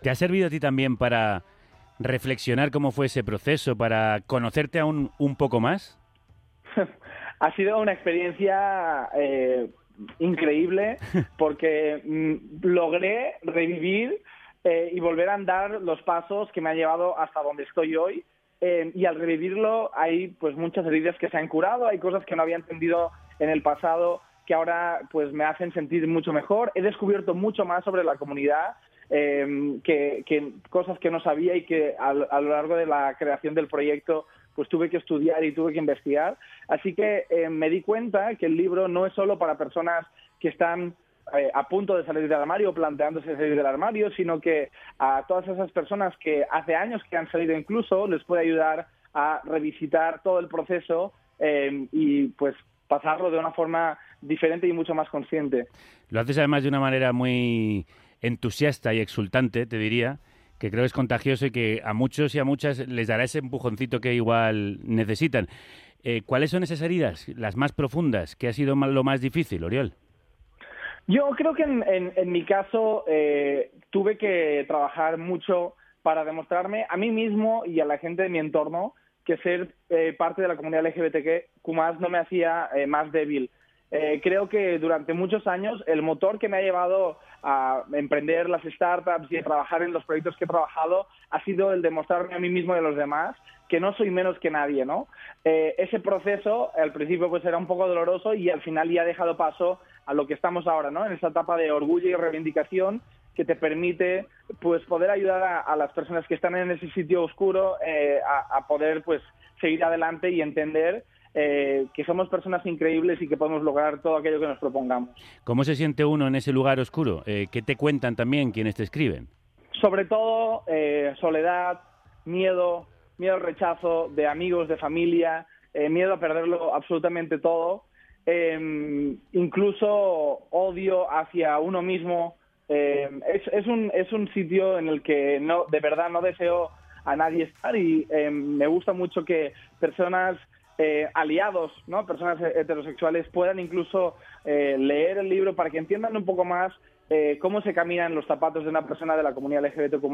¿Te ha servido a ti también para reflexionar cómo fue ese proceso, para conocerte aún un poco más? ha sido una experiencia eh, increíble porque mm, logré revivir eh, y volver a andar los pasos que me han llevado hasta donde estoy hoy. Eh, y al revivirlo hay pues muchas heridas que se han curado, hay cosas que no había entendido en el pasado que ahora pues me hacen sentir mucho mejor. He descubierto mucho más sobre la comunidad, eh, que, que cosas que no sabía y que a, a lo largo de la creación del proyecto pues tuve que estudiar y tuve que investigar. Así que eh, me di cuenta que el libro no es solo para personas que están eh, a punto de salir del armario, planteándose salir del armario, sino que a todas esas personas que hace años que han salido incluso les puede ayudar a revisitar todo el proceso eh, y pues pasarlo de una forma diferente y mucho más consciente. Lo haces además de una manera muy entusiasta y exultante, te diría, que creo que es contagioso y que a muchos y a muchas les dará ese empujoncito que igual necesitan. Eh, ¿Cuáles son esas heridas, las más profundas? ¿Qué ha sido lo más difícil, Oriol? Yo creo que en, en- en mi caso eh, tuve que trabajar mucho para demostrarme a mí mismo y a la gente de mi entorno que ser eh, parte de la comunidad LGBTQ no me hacía eh, más débil. Eh, creo que durante muchos años el motor que me ha llevado a emprender las startups y a trabajar en los proyectos que he trabajado ha sido el demostrarme a mí mismo y a los demás que no soy menos que nadie, ¿no? Eh, ese proceso al principio pues era un poco doloroso y al final ya ha dejado paso a lo que estamos ahora, ¿no? En esta etapa de orgullo y reivindicación que te permite pues poder ayudar a, a las personas que están en ese sitio oscuro eh, a, a poder pues seguir adelante y entender eh, que somos personas increíbles y que podemos lograr todo aquello que nos propongamos. ¿Cómo se siente uno en ese lugar oscuro? Eh, ¿Qué te cuentan también quienes te escriben? Sobre todo eh, soledad, miedo, miedo al rechazo de amigos, de familia, eh, miedo a perderlo absolutamente todo, eh, incluso odio hacia uno mismo. Eh, es, es, un, es un sitio en el que no, de verdad no deseo a nadie estar y eh, me gusta mucho que personas eh, aliados, ¿no? personas heterosexuales puedan incluso eh, leer el libro para que entiendan un poco más eh, cómo se caminan los zapatos de una persona de la comunidad LGBTQ+,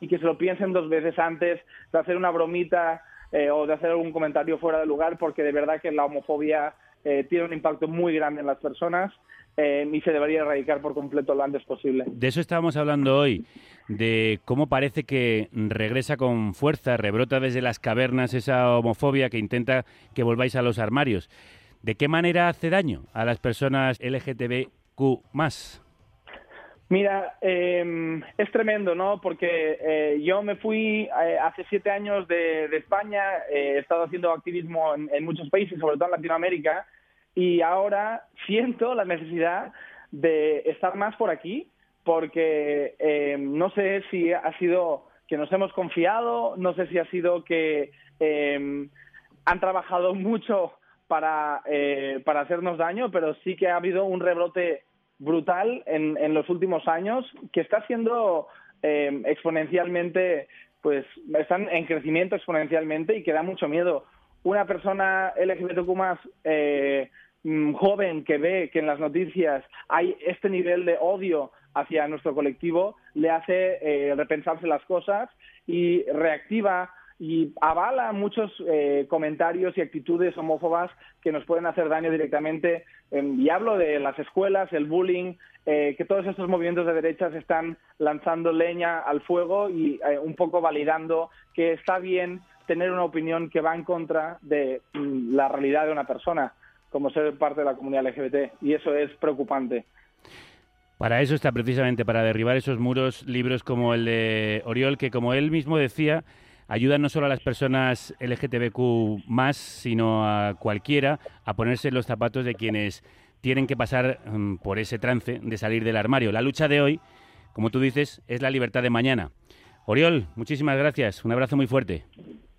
y que se lo piensen dos veces antes de hacer una bromita eh, o de hacer algún comentario fuera de lugar, porque de verdad que la homofobia eh, tiene un impacto muy grande en las personas eh, y se debería erradicar por completo lo antes posible. De eso estábamos hablando hoy, de cómo parece que regresa con fuerza, rebrota desde las cavernas esa homofobia que intenta que volváis a los armarios. ¿De qué manera hace daño a las personas LGTBQ más? Mira, eh, es tremendo, ¿no? Porque eh, yo me fui eh, hace siete años de, de España, eh, he estado haciendo activismo en, en, muchos países, sobre todo en Latinoamérica, y ahora siento la necesidad de estar más por aquí, porque eh, no sé si ha sido que nos hemos confiado, no sé si ha sido que eh, han trabajado mucho para, eh, para hacernos daño, pero sí que ha habido un rebrote brutal en, en los últimos años que está siendo eh, exponencialmente, pues están en crecimiento exponencialmente y que da mucho miedo. Una persona LGBTQ más eh, mm, joven que ve que en las noticias hay este nivel de odio hacia nuestro colectivo le hace eh, repensarse las cosas y reactiva y avala muchos eh, comentarios y actitudes homófobas que nos pueden hacer daño directamente. Eh, y hablo de las escuelas, el bullying, eh, que todos estos movimientos de derechas están lanzando leña al fuego y eh, un poco validando que está bien tener una opinión que va en contra de mm, la realidad de una persona, como ser parte de la comunidad LGBT. Y eso es preocupante. Para eso está precisamente, para derribar esos muros, libros como el de Oriol, que como él mismo decía, ayudan no solo a las personas LGTBQ más, sino a cualquiera a ponerse en los zapatos de quienes tienen que pasar mm, por ese trance de salir del armario. La lucha de hoy, como tú dices, es la libertad de mañana. Oriol, muchísimas gracias. Un abrazo muy fuerte.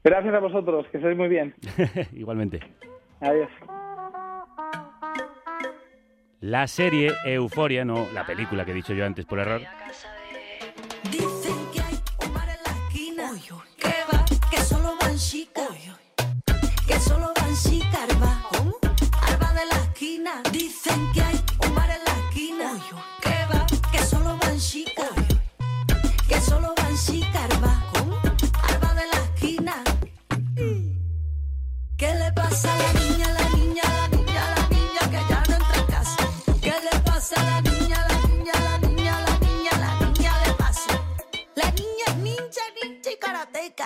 Gracias a vosotros, que estéis muy bien. Igualmente. Adiós. La serie Euforia, no la película que he dicho yo antes por error, Que solo van chicas, arba. Arba de la esquina. Dicen que hay un bar en la esquina. Que va, que solo van chicas. Que solo van chicas, arba. Arba de la esquina. ¿Qué le pasa a la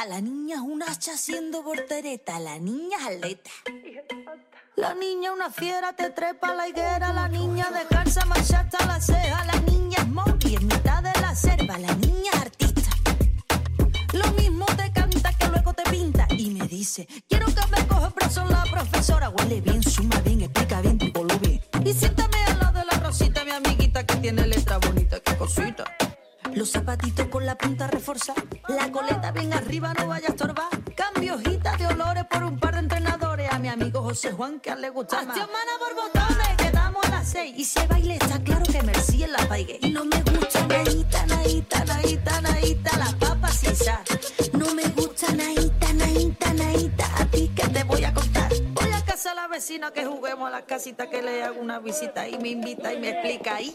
La niña es un hacha haciendo voltereta. La niña es atleta. La niña una fiera, te trepa la higuera. La niña descansa, marcha hasta la ceja. La niña es en mitad de la selva. La niña es artista. Lo mismo te canta que luego te pinta. Y me dice, quiero que me coja preso la profesora. Huele bien, Los zapatitos con la punta reforzada, la coleta bien arriba, no vaya a estorbar. Cambio hojita de olores por un par de entrenadores. A mi amigo José Juan, que a él le gusta más. mana por botones, quedamos a las seis. Y si baile está claro que Merci en la paigue. Y no me gusta naíta, naíta, naíta, naíta, la papa sin sal. Vecina que juguemos a la casita que le hago una visita y me invita y me explica ahí.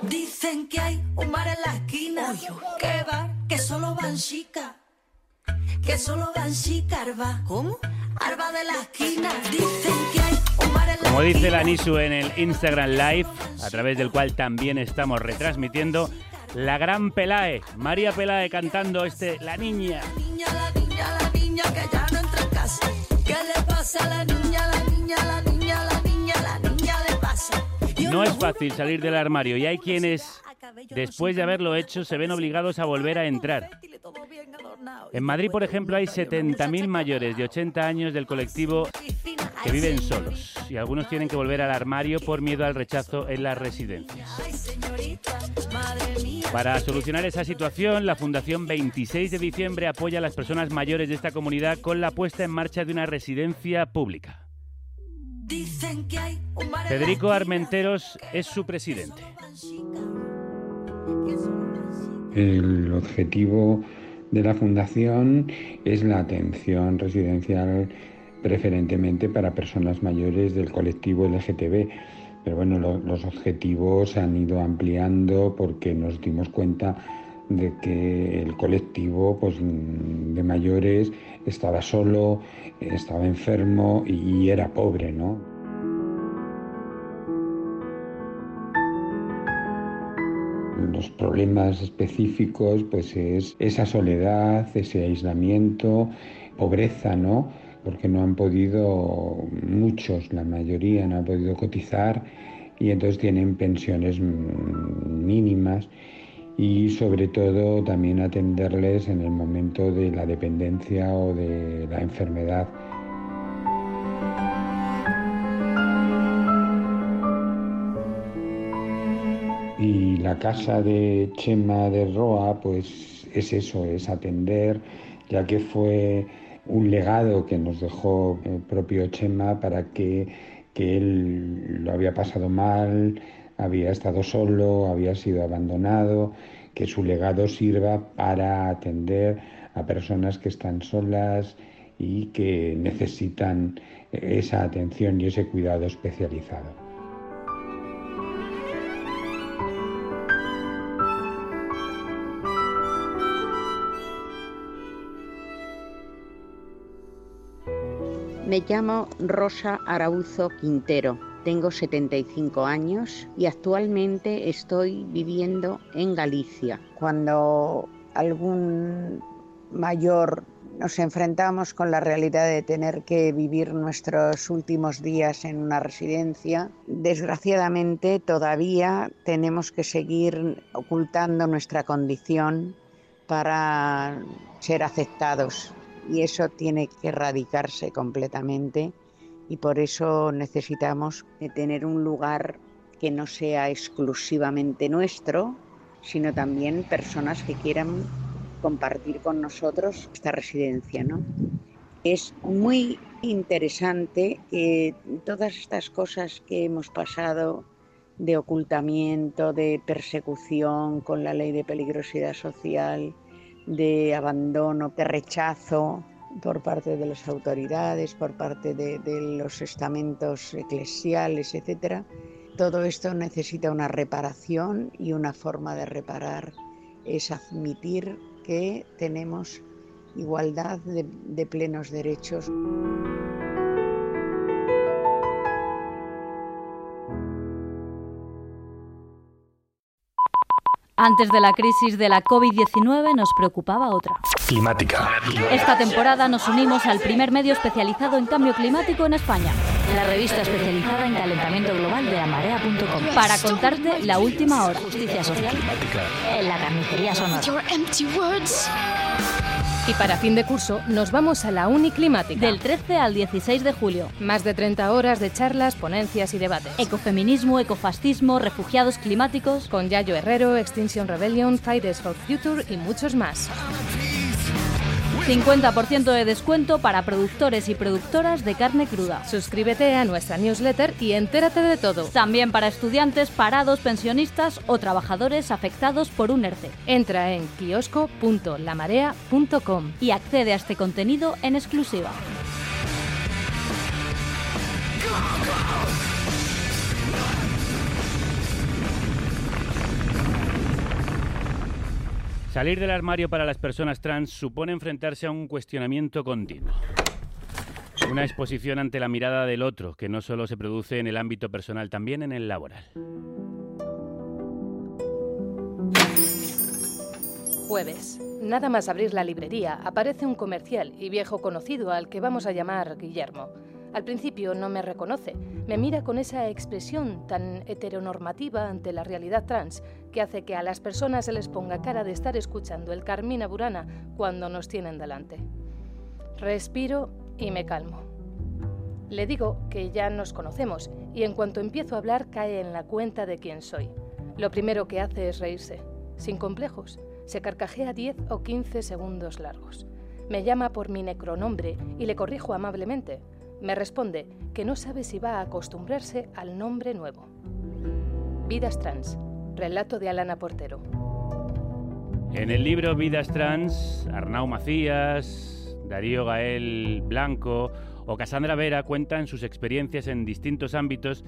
Dicen que hay un bar en la esquina. ¿Qué bar? Que solo van chicas. Que solo van chicas, arba. ¿Cómo? Arba de la esquina. Dicen que hay un bar en la como dice la Nisu en el Instagram Live, a través del cual también estamos retransmitiendo, la gran Pelae, María Pelae cantando este La Niña. niña, la niña, la niña que ya pasa a la niña, la niña, la niña, la niña, la niña le pasa? No es fácil salir del armario y hay quienes, después de haberlo hecho, se ven obligados a volver a entrar. En Madrid, por ejemplo, hay 70.000 mayores de 80 años del colectivo que viven solos y algunos tienen que volver al armario por miedo al rechazo en las residencias. Para solucionar esa situación, la Fundación 26 de diciembre apoya a las personas mayores de esta comunidad con la puesta en marcha de una residencia pública. Dicen que hay un bar en la Federico Armenteros es su presidente. El objetivo de la Fundación es la atención residencial preferentemente para personas mayores del colectivo LGTB. Pero bueno, lo- los objetivos se han ido ampliando porque nos dimos cuenta de que el colectivo pues, de mayores estaba solo, estaba enfermo y era pobre, ¿no? Los problemas específicos pues es esa soledad, ese aislamiento, pobreza, ¿no? Porque no han podido, muchos, la mayoría, no han podido cotizar y entonces tienen pensiones mínimas y sobre todo también atenderles en el momento de la dependencia o de la enfermedad. Y la casa de Chema de Roa, pues es eso, es atender, ya que fue un legado que nos dejó el propio Chema para que que él lo había pasado mal, había estado solo, había sido abandonado, que su legado sirva para atender a personas que están solas y que necesitan esa atención y ese cuidado especializado. Me llamo Rosa Arauzo Quintero, tengo 75 años y actualmente estoy viviendo en Galicia. Cuando algún mayor nos enfrentamos con la realidad de tener que vivir nuestros últimos días en una residencia, desgraciadamente todavía tenemos que seguir ocultando nuestra condición para ser aceptados y eso tiene que erradicarse completamente y por eso necesitamos tener un lugar que no sea exclusivamente nuestro, sino también personas que quieran compartir con nosotros esta residencia. ¿no? Es muy interesante que todas estas cosas que hemos pasado de ocultamiento, de persecución con la ley de peligrosidad social, de abandono, de rechazo por parte de las autoridades, por parte de, los estamentos eclesiales, etc. Todo esto necesita una reparación y una forma de reparar es admitir que tenemos igualdad de plenos derechos. Antes de la crisis de la COVID-19 nos preocupaba otra. Climática. Esta temporada nos unimos al primer medio especializado en cambio climático en España. La revista especializada en calentamiento global de amarea.com. Para contarte la última hora. Justicia social en la carnicería sonora. Y para fin de curso nos vamos a la Uniclimática. Del 13 al 16 de julio. Más de 30 horas de charlas, ponencias y debates. Ecofeminismo, ecofascismo, refugiados climáticos. Con Yayo Herrero, Extinction Rebellion, Fridays for Future y muchos más. 50% de descuento para productores y productoras de carne cruda. Suscríbete a nuestra newsletter y entérate de todo. También para estudiantes, parados, pensionistas o trabajadores afectados por un ERCE. Entra en kiosco.lamarea.com y accede a este contenido en exclusiva. Salir del armario para las personas trans supone enfrentarse a un cuestionamiento continuo. Una exposición ante la mirada del otro, que no solo se produce en el ámbito personal, también en el laboral. Jueves. Nada más abrir la librería, aparece un comercial y viejo conocido al que vamos a llamar Guillermo. Al principio no me reconoce, me mira con esa expresión tan heteronormativa ante la realidad trans que hace que a las personas se les ponga cara de estar escuchando el Carmina Burana cuando nos tienen delante. Respiro y me calmo. Le digo que ya nos conocemos y en cuanto empiezo a hablar cae en la cuenta de quién soy. Lo primero que hace es reírse, sin complejos. Se carcajea 10 o 15 segundos largos. Me llama por mi necronombre y le corrijo amablemente. Me responde que no sabe si va a acostumbrarse al nombre nuevo. Vidas Trans, relato de Alana Portero. En el libro Vidas Trans, Arnau Macías, Darío Gael Blanco o Cassandra Vera cuentan sus experiencias en distintos ámbitos,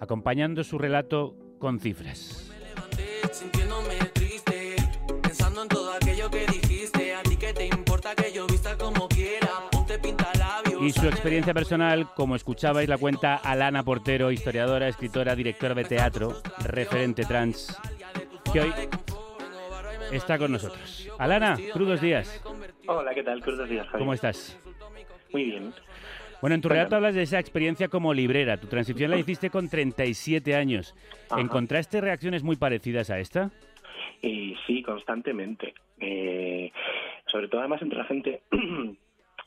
acompañando su relato con cifras. pensando en y su experiencia personal, como escuchabais, la cuenta Alana Portero, historiadora, escritora, directora de teatro, referente trans, que hoy está con nosotros. Alana, crudos días. Hola, ¿qué tal? Crudos días, Javi. ¿Cómo estás? Muy bien. Bueno, en tu relato hablas de esa experiencia como librera. Tu transición la hiciste con 37 años. ¿Encontraste reacciones muy parecidas a esta? Eh, sí, constantemente. Eh, sobre todo además entre la gente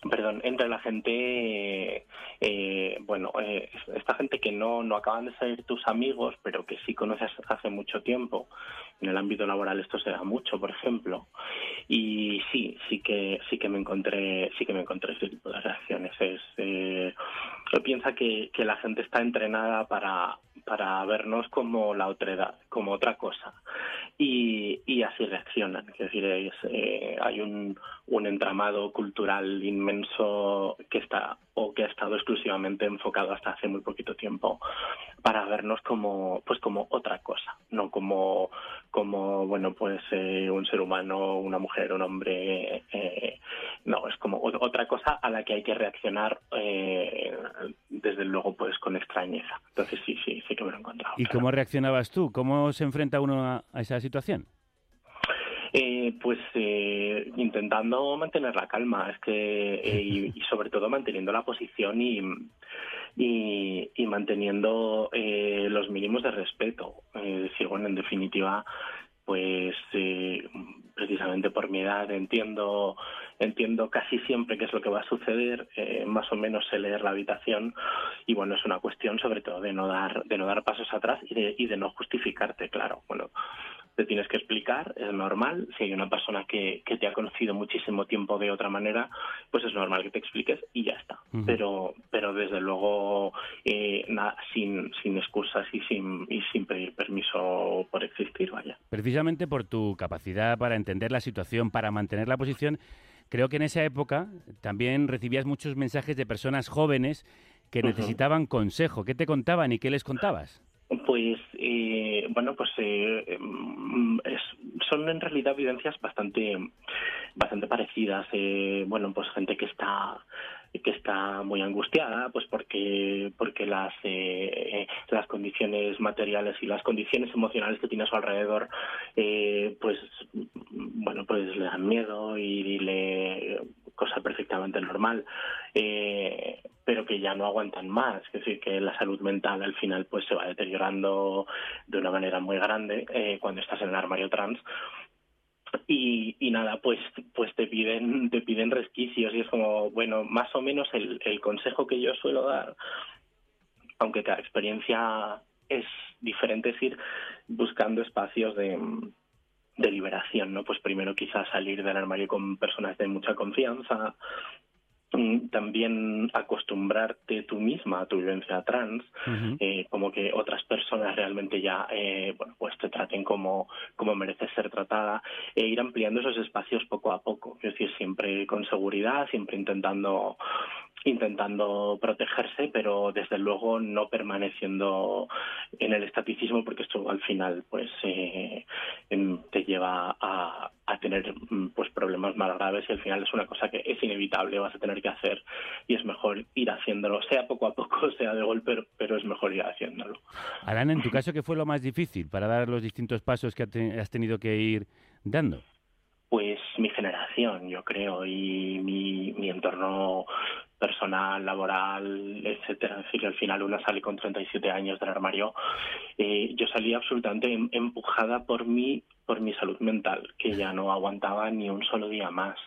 perdón, entre la gente, eh, bueno, eh, esta gente que no, no acaban de ser tus amigos, pero que sí conoces hace mucho tiempo. En el ámbito laboral esto se da mucho, por ejemplo. Y sí, sí que sí que me encontré, sí que me encontré ese tipo de reacciones. Es, eh, piensa que, que la gente está entrenada para, para vernos como la otra como otra cosa. Y, y así reaccionan. Es decir es, eh, hay un, un entramado cultural inmenso que está o que ha estado exclusivamente enfocado hasta hace muy poquito tiempo para vernos como pues como otra cosa no como como bueno pues eh, un ser humano una mujer un hombre eh, no es como otra cosa a la que hay que reaccionar eh, desde luego pues con extrañeza entonces sí sí sí que me lo he encontrado ¿Y cómo reaccionabas tú? ¿Cómo se enfrenta uno a, a esa situación? Eh, pues eh, intentando mantener la calma, es que eh, y, y sobre todo manteniendo la posición y y, y manteniendo eh, los mínimos de respeto. Es decir, bueno, en definitiva, pues eh, precisamente por mi edad entiendo entiendo casi siempre qué es lo que va a suceder, eh, más o menos sé leer la habitación y bueno, es una cuestión sobre todo de no dar de no dar pasos atrás y de, y de no justificarte, claro. Bueno, te tienes que explicar, es normal. Si hay una persona que, que te ha conocido muchísimo tiempo de otra manera, pues es normal que te expliques y ya está. Pero, pero desde luego, eh, na- sin, sin excusas y sin, y sin pedir permiso por existir, vaya. Precisamente por tu capacidad para entender la situación, para mantener la posición, creo que en esa época también recibías muchos mensajes de personas jóvenes que necesitaban consejo. ¿Qué te contaban y qué les contabas? Pues, eh, bueno, pues eh, es- son en realidad vivencias bastante, bastante parecidas. Eh, bueno, pues gente que está que está muy angustiada, pues porque porque las eh, las condiciones materiales y las condiciones emocionales que tiene a su alrededor, eh, pues bueno, pues le dan miedo y, le cosa perfectamente normal, eh, pero que ya no aguantan más, es decir, que la salud mental al final pues se va deteriorando de una manera muy grande eh, cuando estás en el armario trans y, y nada pues pues te piden te piden resquicios y es como bueno más o menos el, consejo que yo suelo dar aunque cada experiencia es diferente es ir buscando espacios de de liberación, ¿no? Pues primero quizás salir del armario con personas de mucha confianza, también acostumbrarte tú misma a tu vivencia trans, eh, como que otras personas realmente ya eh, bueno pues te traten como como mereces ser tratada e ir ampliando esos espacios poco a poco. Es decir siempre con seguridad siempre intentando intentando protegerse pero desde luego no permaneciendo en el estaticismo porque esto al final pues eh, em, te lleva a, a tener mm, pues problemas más graves y al final es una cosa que es inevitable vas a tener que hacer y es mejor ir haciéndolo sea poco a poco sea de golpe pero, es mejor ir haciéndolo Arana, en tu caso, ¿qué fue lo más difícil para dar los distintos pasos que has tenido que ir dando? Pues mi generación, yo creo, y mi, mi entorno personal, laboral, etcétera. Es decir, al final una sale con 37 años del armario. Eh, yo salí absolutamente em- empujada por mi, por mi salud mental, que ya no aguantaba ni un solo día más.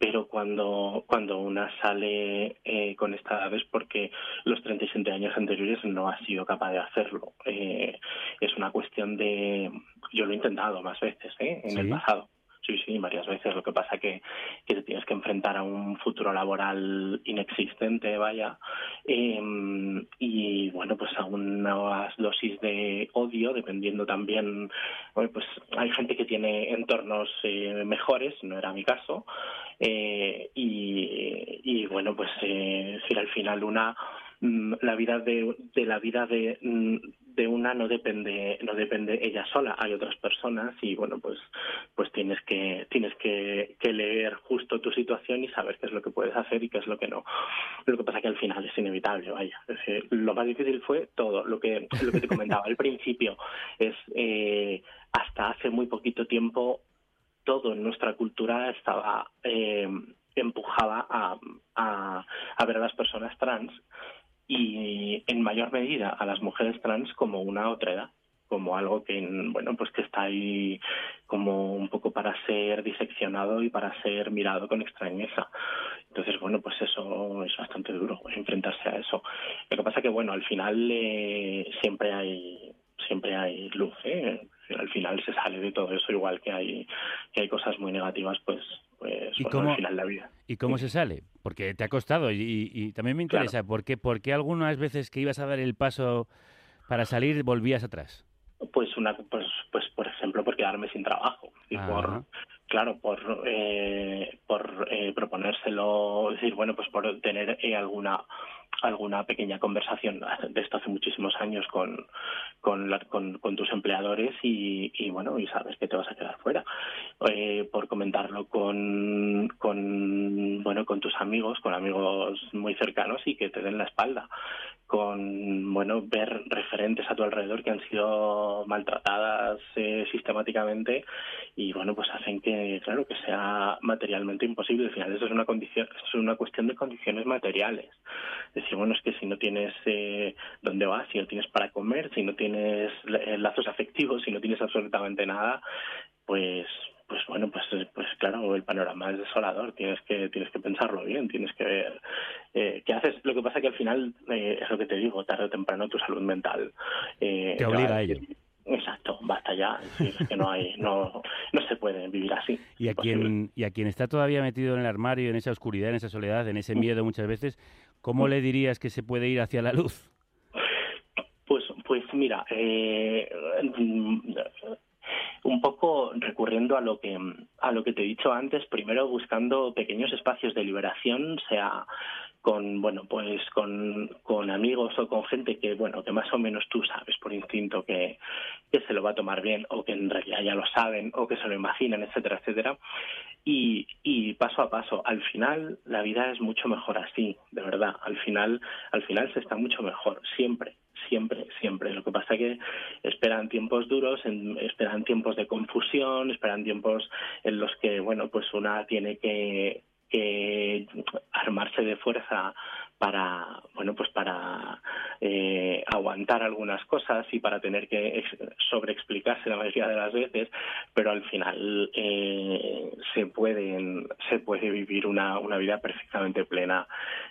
Pero cuando, cuando una sale eh, con esta edad es porque los 37 años anteriores no ha sido capaz de hacerlo. Eh, es una cuestión de... Yo lo he intentado más veces ¿eh? en el Sí. pasado. Sí, sí, varias veces. Lo que pasa que, que que enfrentar a un futuro laboral inexistente, vaya, eh, y bueno, pues a unas dosis de odio, dependiendo también, bueno, pues hay gente que tiene entornos eh, mejores, no era mi caso, eh, y, y bueno, pues eh, es decir, al final una mm, la vida de, de la vida de, mm, de una no depende no depende ella sola hay otras personas y bueno pues pues tienes que tienes que, que leer justo tu situación y saber qué es lo que puedes hacer y qué es lo que no. Lo que pasa que al final es inevitable vaya. Lo más difícil fue todo lo que lo que te comentaba. Al principio es eh, hasta hace muy poquito tiempo todo en nuestra cultura estaba eh, empujaba a, a, a ver a las personas trans y en mayor medida a las mujeres trans como una otra edad como algo que bueno pues que está ahí como un poco para ser diseccionado y para ser mirado con extrañeza entonces bueno pues eso es bastante duro enfrentarse a eso lo que pasa que bueno al final eh, siempre hay siempre hay luz ¿eh? al final se sale de todo eso igual que hay que hay cosas muy negativas pues pues ¿Y bueno, cómo- al final la vida. ¿Y cómo se sale? Porque te ha costado y, y- y también me interesa, ¿por, qué, por qué algunas veces que ibas a dar el paso para salir volvías atrás? Pues una, pues, pues por ejemplo, por quedarme sin trabajo y por, claro, por, eh, por eh, proponérselo, decir, bueno, pues por tener eh, alguna alguna pequeña conversación de esto hace muchísimos años con con, la- con, tus empleadores y, y bueno y sabes que te vas a quedar fuera. Eh, por comentarlo con con bueno con tus amigos con amigos muy cercanos y que te den la espalda con bueno ver referentes a tu alrededor que han sido maltratadas eh, sistemáticamente y bueno pues hacen que claro que sea materialmente imposible. Al final eso es una condición es una cuestión de condiciones materiales. Es decir bueno es que si no tienes eh, dónde vas si no tienes para comer si no tienes eh, lazos afectivos si no tienes absolutamente nada pues pues bueno pues pues claro el panorama es desolador tienes que tienes que pensarlo bien tienes que ver eh, qué haces lo que pasa que al final eh, es lo que te digo tarde o temprano tu salud mental eh, Te obliga a decir, exacto basta ya es decir, es que no hay no no se puede vivir así Y a, quien, y a quien está todavía metido en el armario, en esa oscuridad, en esa soledad, en ese miedo muchas veces, ¿cómo le dirías que se puede ir hacia la luz? Pues, pues mira, eh, un poco recurriendo a lo que a lo que te he dicho antes, primero buscando pequeños espacios de liberación, sea con bueno pues con, con amigos o con gente que bueno que más o menos tú sabes por instinto que, que se lo va a tomar bien o que en realidad ya lo saben o que se lo imaginan etcétera etcétera. Y, y paso a paso. Al final la vida es mucho mejor así de verdad. Al final al final se está mucho mejor siempre siempre siempre. Lo que pasa que esperan tiempos duros en- esperan tiempos de confusión esperan tiempos en los que bueno pues una tiene que que armarse de fuerza para bueno pues para eh, aguantar algunas cosas y para tener que ex- sobreexplicarse la mayoría de las veces pero al final eh, se pueden se puede vivir una, una vida perfectamente plena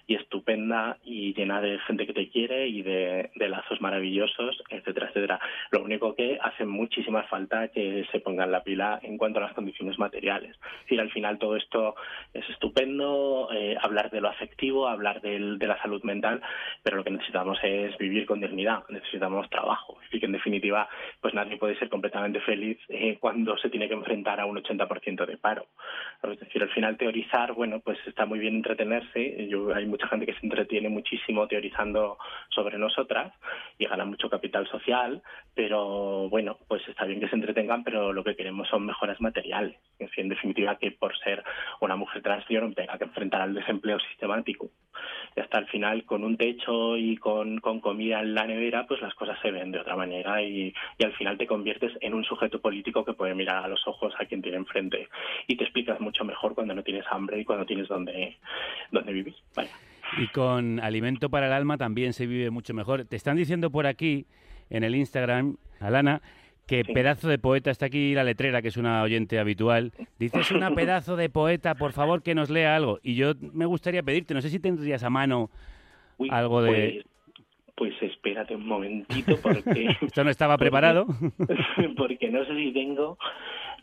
y estupenda y llena de gente que te quiere y de, de lazos maravillosos etcétera etcétera. Lo único que hace muchísima falta que se pongan la pila en cuanto a las condiciones materiales. Es al final todo esto es estupendo eh, hablar de lo afectivo hablar del- de la salud mental pero lo que necesitamos es vivir con dignidad necesitamos trabajo. Y que en definitiva pues nadie puede ser completamente feliz eh, cuando se tiene que enfrentar a un 80% de paro. Es decir al final teorizar bueno pues está muy bien entretenerse. Yo hay mucha gente que se entretiene muchísimo teorizando sobre nosotras y gana mucho capital social pero bueno pues está bien que se entretengan pero lo que queremos son mejoras materiales. Es decir, en definitiva que por ser una mujer trans yo no me tenga que enfrentar al desempleo sistemático. Y hasta al final con un techo y con, con comida en la nevera pues las cosas se ven de otra manera y, y al final te conviertes en un sujeto político que puede mirar a los ojos a quien tiene enfrente y te explicas mucho mejor cuando no tienes hambre y cuando tienes donde, donde vivir. Y con alimento para el alma también se vive mucho mejor. Te están diciendo por aquí, en el Instagram, Alana, que pedazo de poeta, está aquí la letrera, que es una oyente habitual, dices una pedazo de poeta, por favor que nos lea algo. Y yo me gustaría pedirte, no sé si tendrías a mano Uy, algo de... pues, pues espérate un momentito porque Esto no estaba preparado. porque no sé si tengo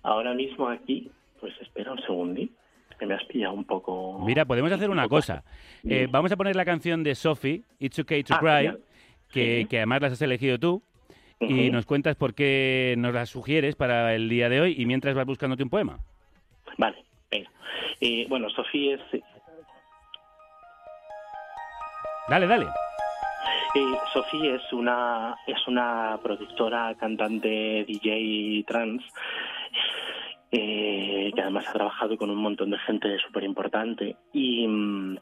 ahora mismo aquí pues espera un segundín que me has pillado un poco Mira, podemos hacer una cosa. Eh, vamos a poner la canción de Sophie, It's Okay to Ah, Cry, que, Sí. que además las has elegido tú, y nos cuentas por qué nos las sugieres para el día de hoy, y mientras vas buscándote un poema. Vale, venga. Eh, bueno, Sofía es Dale, dale. Eh, Sofía es una es una productora, cantante, DJ trans eh, que además ha trabajado con un montón de gente súper importante y mm,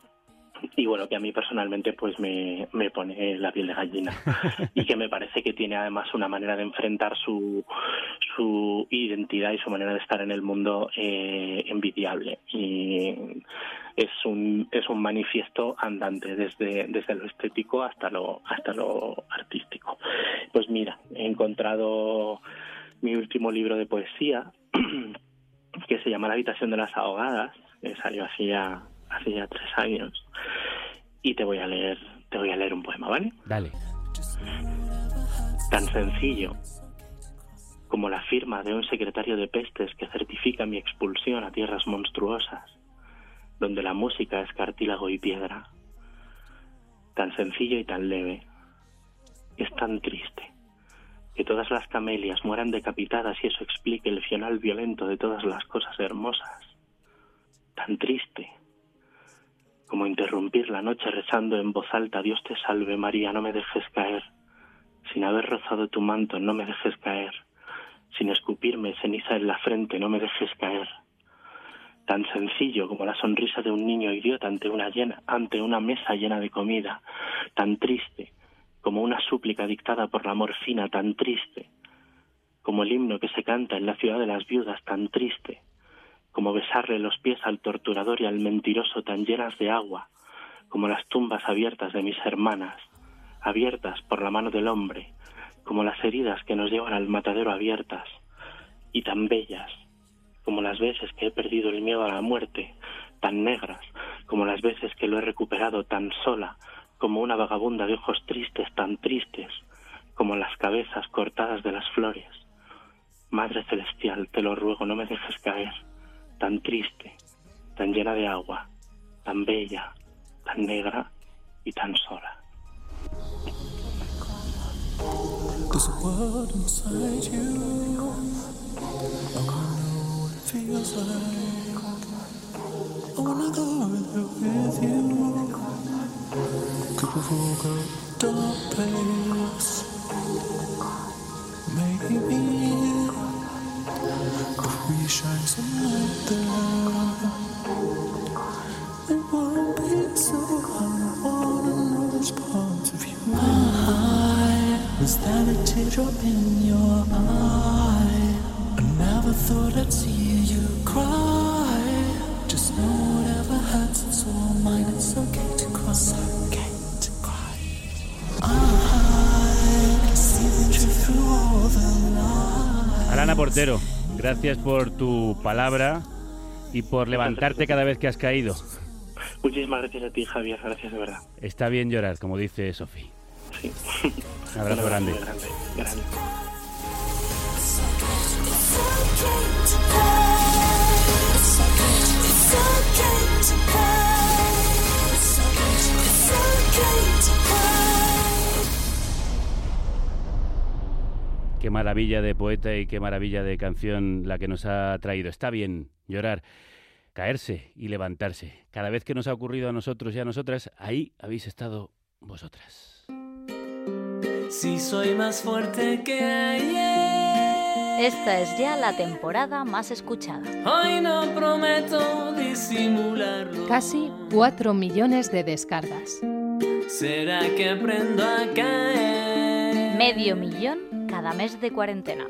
y bueno que a mí personalmente pues me, me pone la piel de gallina. Y que me parece que tiene además una manera de enfrentar su su identidad y su manera de estar en el mundo eh, envidiable. Y es un es un manifiesto andante desde desde lo estético hasta lo hasta lo artístico. Pues mira he encontrado mi último libro de poesía que se llama La habitación de las ahogadas que salió hacía hacía tres años y te voy a leer te voy a leer un poema vale Dale. tan sencillo como la firma de un secretario de pestes que certifica mi expulsión a tierras monstruosas, donde la música es cartílago y piedra. Tan sencillo y tan leve. Es tan triste que todas las camelias mueran decapitadas y eso explique el final violento de todas las cosas hermosas. Tan triste como interrumpir la noche rezando en voz alta, Dios te salve María, no me dejes caer. Sin haber rozado tu manto, no me dejes caer. Sin escupirme ceniza en la frente, no me dejes caer. Tan sencillo como la sonrisa de un niño idiota ante una, ante una mesa llena de comida. Tan triste como una súplica dictada por la morfina, tan triste como el himno que se canta en la ciudad de las viudas, tan triste como besarle los pies al torturador y al mentiroso tan llenas de agua, como las tumbas abiertas de mis hermanas, abiertas por la mano del hombre, como las heridas que nos llevan al matadero abiertas, y tan bellas, como las veces que he perdido el miedo a la muerte, tan negras, como las veces que lo he recuperado tan sola, como una vagabunda de ojos tristes, tan tristes, como las cabezas cortadas de las flores. Madre Celestial, te lo ruego, no me dejes caer tan triste, tan llena de agua, tan bella, tan negra y tan sola. If we shine some light there, it won't be so hard. I wanna know parts of you. Was that a teardrop in your eye? I never thought I'd see you cry. Just know whatever hurts, it's all mine. It's okay to cry. It's okay to cry. I can see the truth through all the lies. Alana Portero, gracias por tu palabra y por levantarte cada vez que has caído. Muchísimas gracias a ti, Javier. Gracias de verdad. Está bien llorar, como dice Sofi. Sí. Un abrazo grande. Grande, grande. Qué maravilla de poeta y qué maravilla de canción la que nos ha traído. Está bien llorar, caerse y levantarse. Cada vez que nos ha ocurrido a nosotros y a nosotras, ahí habéis estado vosotras. Si soy más fuerte que ayer. Esta es ya la temporada más escuchada. Hoy no prometo disimularlo. Casi 4 millones de descargas. ¿Será que aprendo a caer? Medio millón cada mes de cuarentena.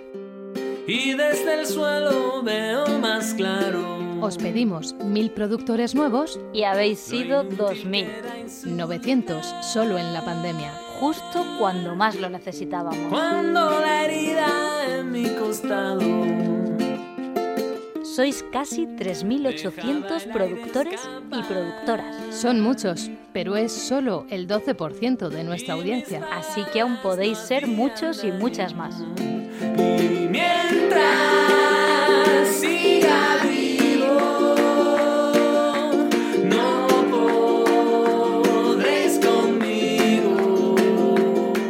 Y desde el suelo veo más claro. Os pedimos mil productores nuevos Y habéis sido 2.000, 900 solo en la pandemia. justo cuando más lo necesitábamos. Cuando la herida en mi costado. Sois casi 3.800 productores y productoras. Son muchos, pero es solo el 12% de nuestra audiencia. Así que aún podéis ser muchos y muchas más. Y mientras siga vivo, no podréis conmigo.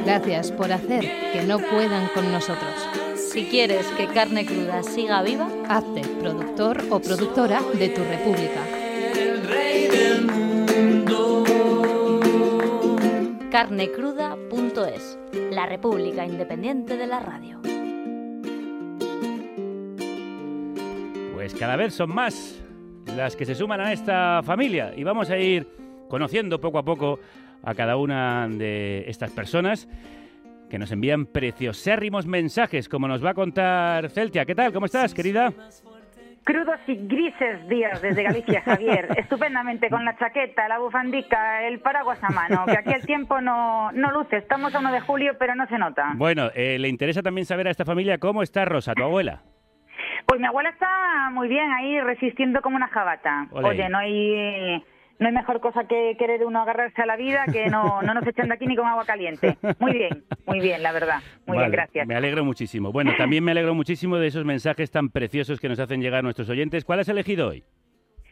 Gracias por hacer que no puedan con nosotros. Si quieres que Carne Cruda siga viva, Hazte productor o productora de tu república. El rey del mundo. carnecruda.es, la República Independiente de la Radio. Pues cada vez son más las que se suman a esta familia y vamos a ir conociendo poco a poco a cada una de estas personas que nos envían preciosérrimos mensajes, como nos va a contar Celtia. ¿Qué tal? ¿Cómo estás, querida? Crudos y grises días desde Galicia, Javier. Estupendamente, con la chaqueta, la bufandica, el paraguas a mano, que aquí el tiempo no, no luce. Estamos a 1 de julio, pero no se nota. Bueno, eh, le interesa también saber a esta familia cómo está Rosa, tu abuela. Pues mi abuela está muy bien ahí, resistiendo como una jabata. Oye, no hay, no hay mejor cosa que querer uno agarrarse a la vida que no, no nos echan de aquí ni con agua caliente. Muy bien, muy bien, la verdad. Muy Vale, bien, gracias. Me alegro muchísimo. Bueno, también me alegro muchísimo de esos mensajes tan preciosos que nos hacen llegar nuestros oyentes. ¿Cuál has elegido hoy?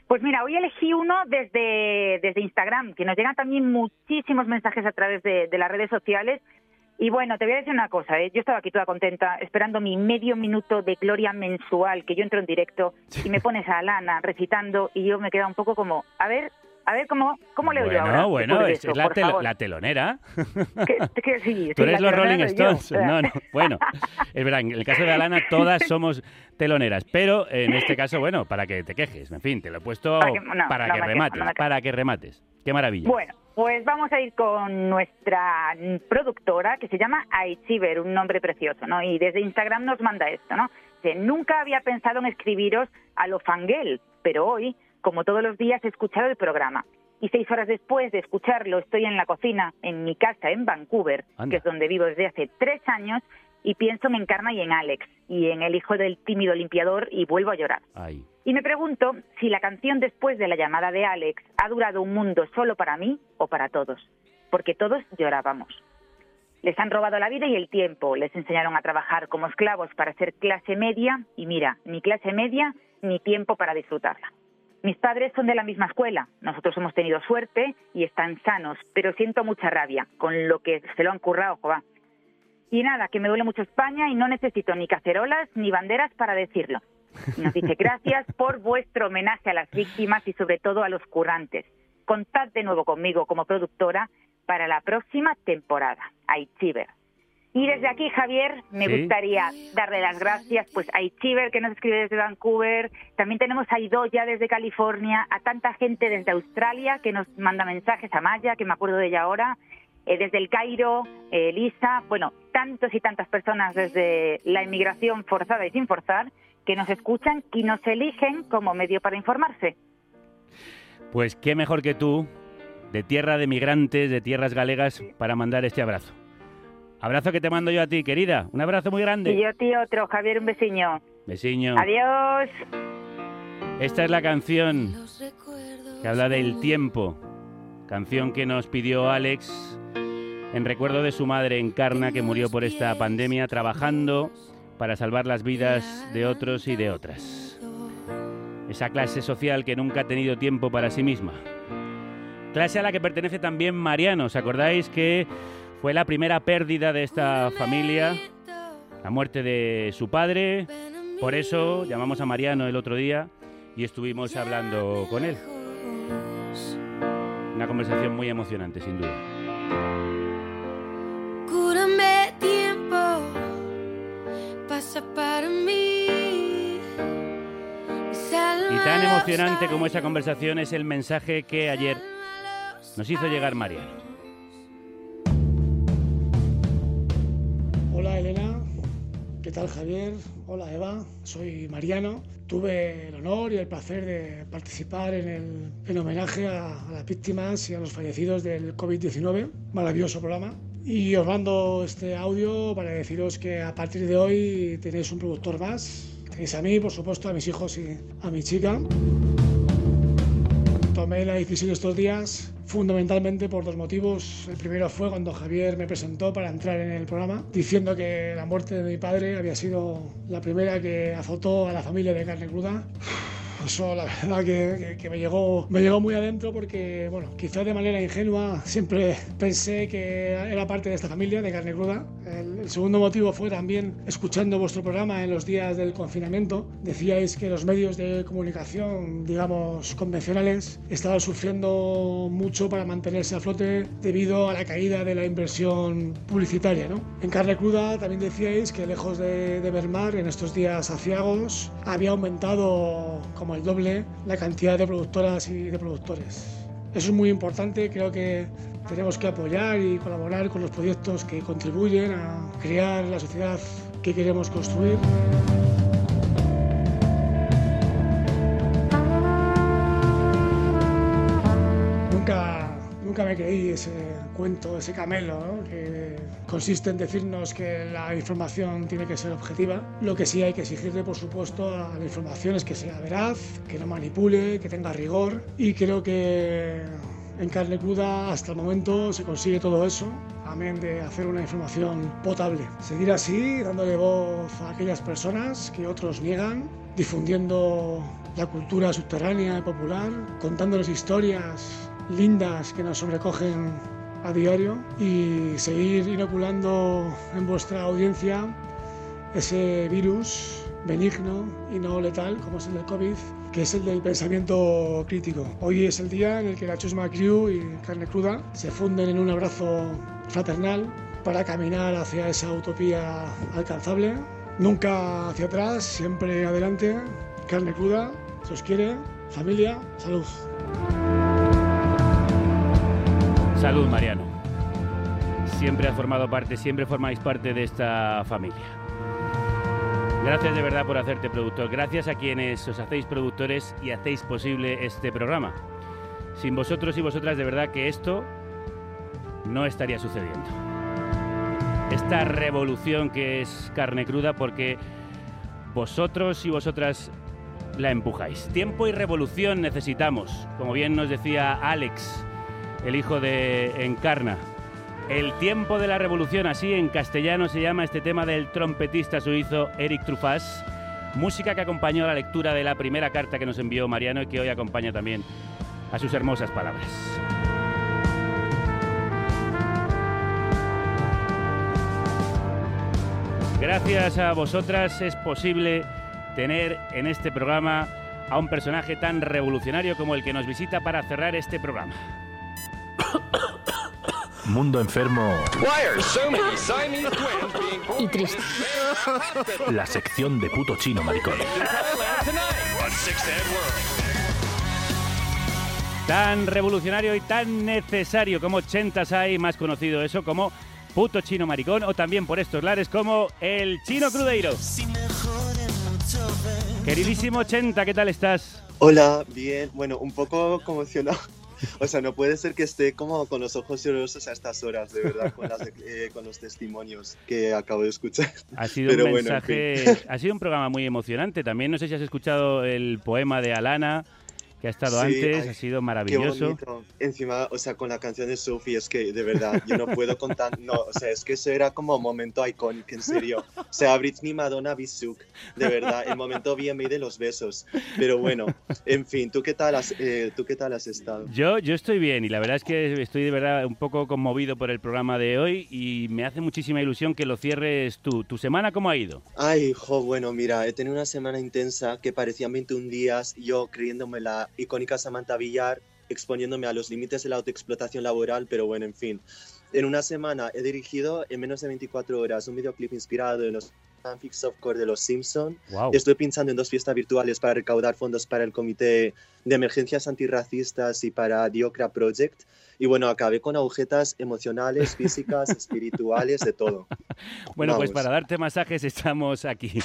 Pues mira, hoy elegí uno desde, desde Instagram, que nos llegan también muchísimos mensajes a través de, de las redes sociales. Y bueno, te voy a decir una cosa, ¿eh? yo estaba aquí toda contenta esperando mi medio minuto de gloria mensual, que yo entro en directo y me pones a Alana recitando y yo me queda un poco como, a ver, a ver cómo, cómo leo yo ahora. Bueno, bueno, es, eso, es la, telonera. Que- que sí, Tú sí, eres los Rolling Stones. No, no. Bueno, es verdad, en el caso de Alana todas somos teloneras, pero en este caso, bueno, para que te quejes. En fin, te lo he puesto Para que- no, para que remates, quejo. para que remates. Qué maravilla. Bueno, pues vamos a ir con nuestra productora que se llama Aichiver, un nombre precioso, ¿no? Y desde Instagram nos manda esto, ¿no? Dice, nunca había pensado en escribiros a lo fangel, pero hoy, como todos los días, he escuchado el programa. Y seis horas después de escucharlo, estoy en la cocina, en mi casa en Vancouver, Anda. que es donde vivo desde hace tres años, y pienso en Encarna y en Alex, y en el hijo del tímido limpiador, y vuelvo a llorar. Ay. Y me pregunto si la canción después de la llamada de Alex ha durado un mundo solo para mí o para todos, porque todos llorábamos. Les han robado la vida y el tiempo, les enseñaron a trabajar como esclavos para ser clase media y mira, ni clase media ni tiempo para disfrutarla. Mis padres son de la misma escuela, nosotros hemos tenido suerte y están sanos, pero siento mucha rabia con lo que se lo han currado. Y nada, que me duele mucho España y no necesito ni cacerolas ni banderas para decirlo. Nos dice gracias por vuestro homenaje a las víctimas y sobre todo a los currantes. Contad de nuevo conmigo como productora para la próxima temporada. Aichiver. Y desde aquí, Javier, me Sí. gustaría darle las gracias pues a Aichiver, que nos escribe desde Vancouver. También tenemos a Idoya desde California, a tanta gente desde Australia que nos manda mensajes, a Maya, que me acuerdo de ella ahora, eh, desde el Cairo, eh, Lisa, bueno, tantos y tantas personas desde la inmigración forzada y sin forzar que nos escuchan y nos eligen como medio para informarse. Pues qué mejor que tú, de tierra de migrantes, de tierras galegas, para mandar este abrazo. Abrazo que te mando yo a ti, querida. Un abrazo muy grande. Y yo, tío, otro, Javier, un besiño. Besiño. Adiós. Esta es la canción que habla del tiempo. Canción que nos pidió Alex en recuerdo de su madre Encarna que murió por esta pandemia trabajando para salvar las vidas de otros y de otras. Esa clase social que nunca ha tenido tiempo para sí misma. Clase a la que pertenece también Mariano. ¿Os acordáis que fue la primera pérdida de esta familia? La muerte de su padre. Por eso llamamos a Mariano el otro día y estuvimos hablando con él. Una conversación muy emocionante, sin duda. Cúrame tiempo, pasa para mí. Y tan emocionante como esa conversación es el mensaje que ayer nos hizo llegar Mariano. ¿Qué tal Javier? Hola Eva, soy Mariano. Tuve el honor y el placer de participar en el en homenaje a, a las víctimas y a los fallecidos del COVID-19. Maravilloso programa. Y os mando este audio para deciros que a partir de hoy tenéis un productor más. Tenéis a mí, por supuesto, a mis hijos y a mi chica. Tomé la decisión estos días fundamentalmente por dos motivos. El primero fue cuando Javier me presentó para entrar en el programa, diciendo que la muerte de mi padre había sido la primera que azotó a la familia de carne cruda. Eso la verdad que, que- me, llegó, me llegó muy adentro porque, bueno, quizás de manera ingenua siempre pensé que era parte de esta familia de carne cruda. El, el segundo motivo fue también escuchando vuestro programa en los días del confinamiento. Decíais que los medios de comunicación, digamos, convencionales, estaban sufriendo mucho para mantenerse a flote debido a la caída de la inversión publicitaria. ¿no? En carne cruda también decíais que lejos de, de mermar en estos días aciagos, había aumentado como el doble la cantidad de productoras y de productores. Eso es muy importante, creo que tenemos que apoyar y colaborar con los proyectos que contribuyen a crear la sociedad que queremos construir. Nunca, me creí ese cuento, ese camelo, ¿no? que consiste en decirnos que la información tiene que ser objetiva. Lo que sí hay que exigirle, por supuesto, a la información es que sea veraz, que no manipule, que tenga rigor y creo que en carne cruda hasta el momento se consigue todo eso, amén de hacer una información potable. Seguir así, dándole voz a aquellas personas que otros niegan, difundiendo la cultura subterránea y popular, contándoles historias lindas que nos sobrecogen a diario y seguir inoculando en vuestra audiencia ese virus benigno y no letal como es el del COVID, que es el del pensamiento crítico. Hoy es el día en el que la Chusma Crew y Carne Cruda se funden en un abrazo fraternal para caminar hacia esa utopía alcanzable. Nunca hacia atrás, siempre adelante. Carne Cruda, se os quiere, familia, salud. Salud, Mariano. Siempre has formado parte, siempre formáis parte de esta familia. Gracias de verdad por hacerte productor. Gracias a quienes os hacéis productores y hacéis posible este programa. Sin vosotros y vosotras, de verdad que esto no estaría sucediendo. Esta revolución que es carne cruda porque vosotros y vosotras la empujáis. Tiempo y revolución necesitamos, como bien nos decía Alex, el hijo de Encarna. El tiempo de la revolución, así en castellano se llama este tema del trompetista suizo Eric Truffaz. Música que acompañó la lectura de la primera carta que nos envió Mariano y que hoy acompaña también a sus hermosas palabras. Gracias a vosotras es posible tener en este programa a un personaje tan revolucionario como el que nos visita para cerrar este programa. Mundo enfermo Y triste. La sección de puto chino maricón. Tan revolucionario y tan necesario como Chentas hay, más conocido eso como puto chino maricón, o también por estos lares como el chino crudeiro. Queridísimo Chenta, ¿qué tal estás? Hola, bien. Bueno, un poco conmocionado. O sea, no puede ser que esté como con los ojos llorosos a estas horas, de verdad, con, las de- eh, con los testimonios que acabo de escuchar. Ha sido Pero un bueno, en mensaje, fin. ha sido un programa muy emocionante. También no sé si has escuchado el poema de Alana que ha estado Sí, antes, ay, ha sido Qué maravilloso. bonito. Encima, o sea, con la canción de Sophie, es que de verdad, yo no puedo contar. No, o sea, es que eso era como momento icónico, en serio. O sea, Britney, Madonna, Bisuk, de verdad, el momento BMI de los besos. Pero bueno, en fin, ¿tú qué tal has, eh, ¿tú qué tal has estado? Yo, yo estoy bien y la verdad es que estoy de verdad un poco conmovido por el programa de hoy y me hace muchísima ilusión que lo cierres tú. ¿Tu semana cómo ha ido? Ay, jo, bueno, mira, he tenido una semana intensa que parecían 21 días, yo creyéndome la icónica Samantha Villar, exponiéndome a los límites de la autoexplotación laboral, pero bueno, en fin. En una semana he dirigido en menos de 24 horas un videoclip inspirado en los fanfics softcore de Los Simpson. Guau. Estoy pinchando en dos fiestas virtuales para recaudar fondos para el Comité de Emergencias Antirracistas y para Okra Project. Y bueno, acabé con agujetas emocionales, físicas, espirituales, de todo. Bueno, pues Vamos. para darte masajes estamos aquí.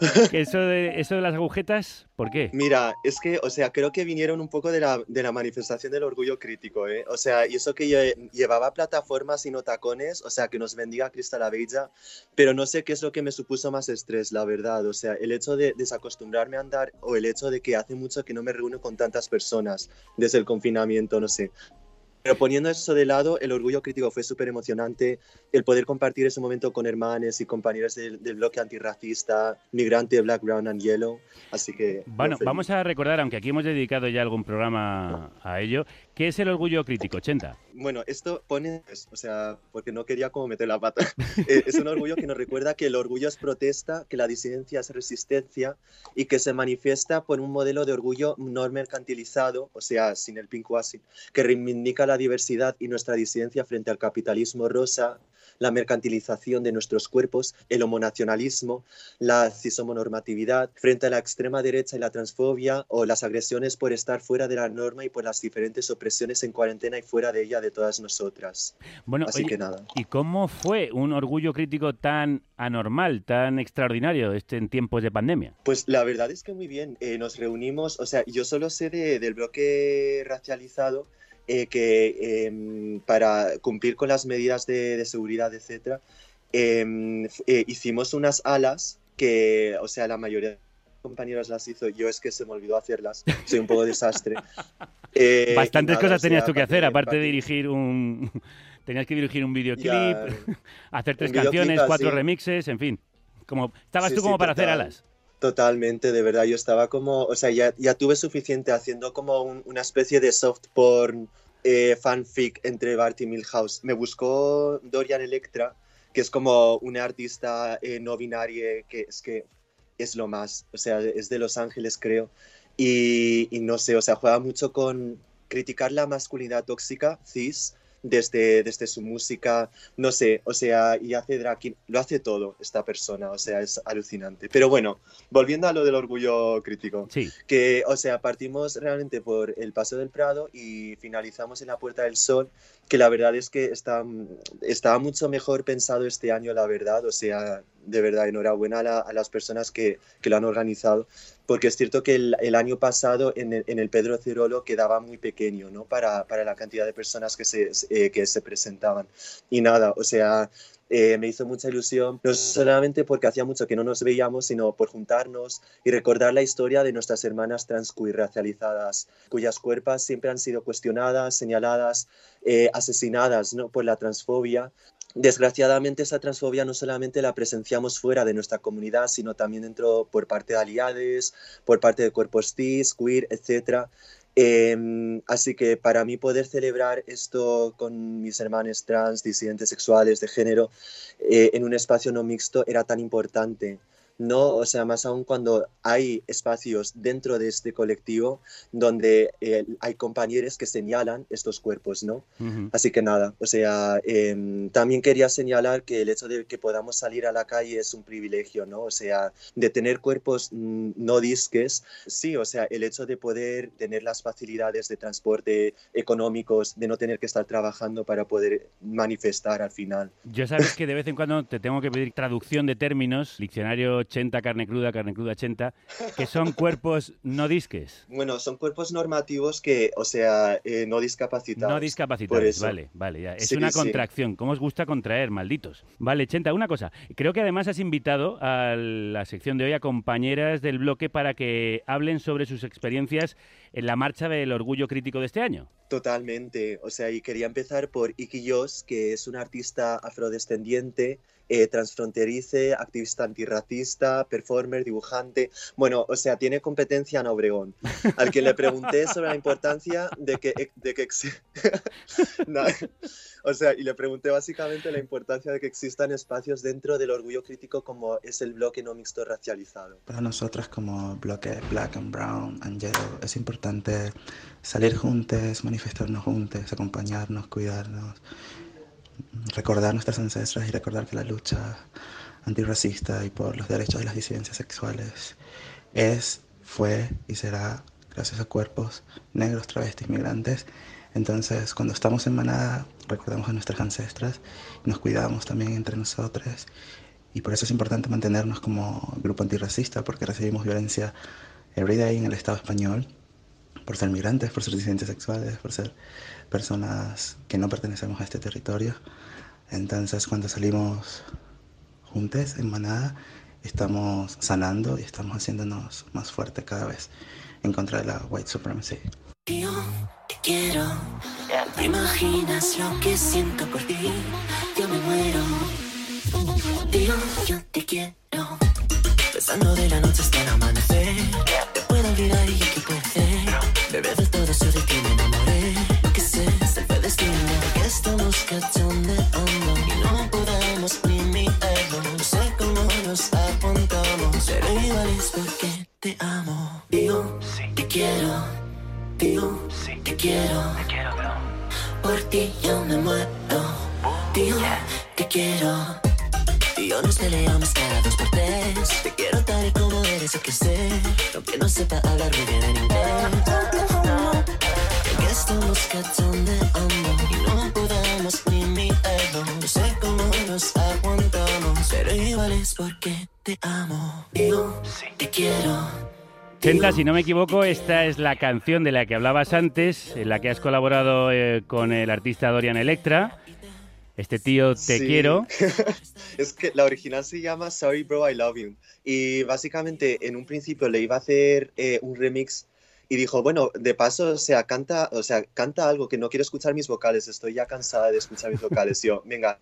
Eso, de, eso de las agujetas, ¿por qué? Mira, es que, o sea, creo que vinieron un poco de la, de la manifestación del orgullo crítico, ¿eh? O sea, y eso que yo llevaba plataformas y no tacones, o sea, que nos vendía Crista la Bella, pero no sé qué es lo que me supuso más estrés, la verdad. O sea, el hecho de desacostumbrarme a andar o el hecho de que hace mucho que no me reúno con tantas personas desde el confinamiento, no sé. Pero poniendo eso de lado, el orgullo crítico fue súper emocionante. El poder compartir ese momento con hermanos y compañeros del, del bloque antirracista, migrante, Black, Brown and Yellow. Así que. Bueno, vamos a recordar, aunque aquí hemos dedicado ya algún programa a ello, ¿qué es el orgullo crítico, Chenta? Bueno, esto pone, o sea, porque no quería como meter la pata. Eh, es un orgullo que nos recuerda que el orgullo es protesta, que la disidencia es resistencia y que se manifiesta por un modelo de orgullo no mercantilizado, o sea, sin el pinkwashing, que reivindica la diversidad y nuestra disidencia frente al capitalismo rosa, la mercantilización de nuestros cuerpos, el homonacionalismo, la cishomonormatividad, frente a la extrema derecha y la transfobia o las agresiones por estar fuera de la norma y por las diferentes opresiones en cuarentena y fuera de ella de todas nosotras. Bueno, Así oye, que nada. ¿y cómo fue un orgullo crítico tan anormal, tan extraordinario este en tiempos de pandemia? Pues la verdad es que muy bien. Eh, nos reunimos, o sea, yo solo sé de- del bloque racializado eh, que em, para cumplir con las medidas de, de seguridad, etcétera, em, eh, hicimos unas alas que, o sea, la mayoría de compañeros las hizo, yo es que se me olvidó hacerlas, soy un poco desastre. Eh, Bastantes nada, cosas tenías tú que hacer, aparte de dirigir un... Tenías que dirigir un videoclip, Ya, hacer tres canciones, cuatro remixes, en fin. Como, estabas Sí, tú sí, como para hacer alas. Totalmente, de verdad. Yo estaba como, o sea, ya, ya tuve suficiente haciendo como un- una especie de soft porn eh, fanfic entre Bart y Milhouse. Me buscó Dorian Electra, que es como una artista eh, no binaria que es que es lo más, o sea, es de Los Ángeles, creo. Y, y no sé, o sea, juega mucho con criticar la masculinidad tóxica, cis, desde, desde su música, no sé, o sea, y hace drag lo hace todo esta persona, o sea, es alucinante. Pero bueno, volviendo a lo del orgullo crítico, Sí. que, o sea, partimos realmente por el Paso del Prado y finalizamos en la Puerta del Sol, que la verdad es que está, estaba mucho mejor pensado este año, la verdad, o sea, de verdad, enhorabuena a, la- a las personas que, que lo han organizado, porque es cierto que el, año pasado en el, en el Pedro Cirolo quedaba muy pequeño, ¿no? Para, para la cantidad de personas que se, eh, que se presentaban. Y nada, o sea, eh, me hizo mucha ilusión, no solamente porque hacía mucho que no nos veíamos, sino por juntarnos y recordar la historia de nuestras hermanas trans queer racializadas, cuyas cuerpos siempre han sido cuestionadas, señaladas, eh, asesinadas ¿no? por la transfobia. Desgraciadamente esa transfobia no solamente la presenciamos fuera de nuestra comunidad, sino también dentro por parte de aliades, por parte de cuerpos cis, queer, etc. Em, así que para mí poder celebrar esto con mis hermanos trans, disidentes sexuales, de género, eh, en un espacio no mixto era tan importante. No, o sea, más aún cuando hay espacios dentro de este colectivo donde eh, hay compañeros que señalan estos cuerpos, ¿no? Así que nada, o sea, em, también quería señalar que el hecho de que podamos salir a la calle es un privilegio, ¿no? O sea, de tener cuerpos mm, no disques, sí, o sea, el hecho de poder tener las facilidades de transporte económicos, de no tener que estar trabajando para poder manifestar al final. Yo sabes que de vez en cuando te tengo que pedir traducción de términos, diccionario 80, carne cruda, carne cruda 80, que son cuerpos no disques. Bueno, son cuerpos normativos que, o sea, eh, no discapacitados. No discapacitados, vale, vale, ya. Es Sí, una sí. contracción. ¿Cómo os gusta contraer, malditos? Vale, Chenta, una cosa. Creo que además has invitado a la sección de hoy a compañeras del bloque para que hablen sobre sus experiencias en la marcha del orgullo crítico de este año. Totalmente, o sea, y quería empezar por Iki Yos, que es una artista afrodescendiente, eh, transfronterice, activista antirracista, performer, dibujante. Bueno, o sea, tiene competencia en Obregón. Al que le pregunté sobre la importancia de que, de que No, o sea, y le pregunté básicamente la importancia de que existan espacios dentro del orgullo crítico como es el bloque no mixto racializado. Para nosotras como bloque Black and Brown and Yellow es importante salir juntos, manifestarnos juntos, acompañarnos, cuidarnos, recordar nuestras ancestras y recordar que la lucha antirracista y por los derechos de las disidencias sexuales es, fue y será gracias a cuerpos negros, travestis, migrantes. Entonces, cuando estamos en manada, recordamos a nuestras ancestras, nos cuidamos también entre nosotros y por eso es importante mantenernos como grupo antirracista, porque recibimos violencia everyday en el Estado español por ser migrantes, por ser disidentes sexuales, por ser personas que no pertenecemos a este territorio. Entonces, cuando salimos juntos en manada, estamos sanando y estamos haciéndonos más fuertes cada vez en contra de la white supremacy. Yo te quiero, no imaginas lo que siento por ti, yo me muero. Tío, yo te quiero, besando de la noche hasta el amanecer. Te puedo olvidar y qué puede ser, bebé del todo eso de ti estamos te quiero. Tres. Te quiero tal y no mirarlo. No sé cómo nos aguantamos, pero igual es porque te amo. Tío, te quiero. Chenta, si no me equivoco, esta es la canción de la que hablabas antes, en la que has colaborado eh, con el artista Dorian Electra. Este tío Te Sí. Quiero. es que la original se llama Sorry Bro, I Love You. Y básicamente en un principio le iba a hacer eh, un remix y dijo, bueno, de paso, o sea, canta, o sea, canta algo que no quiero escuchar mis vocales, estoy ya cansada de escuchar mis vocales. Yo, venga,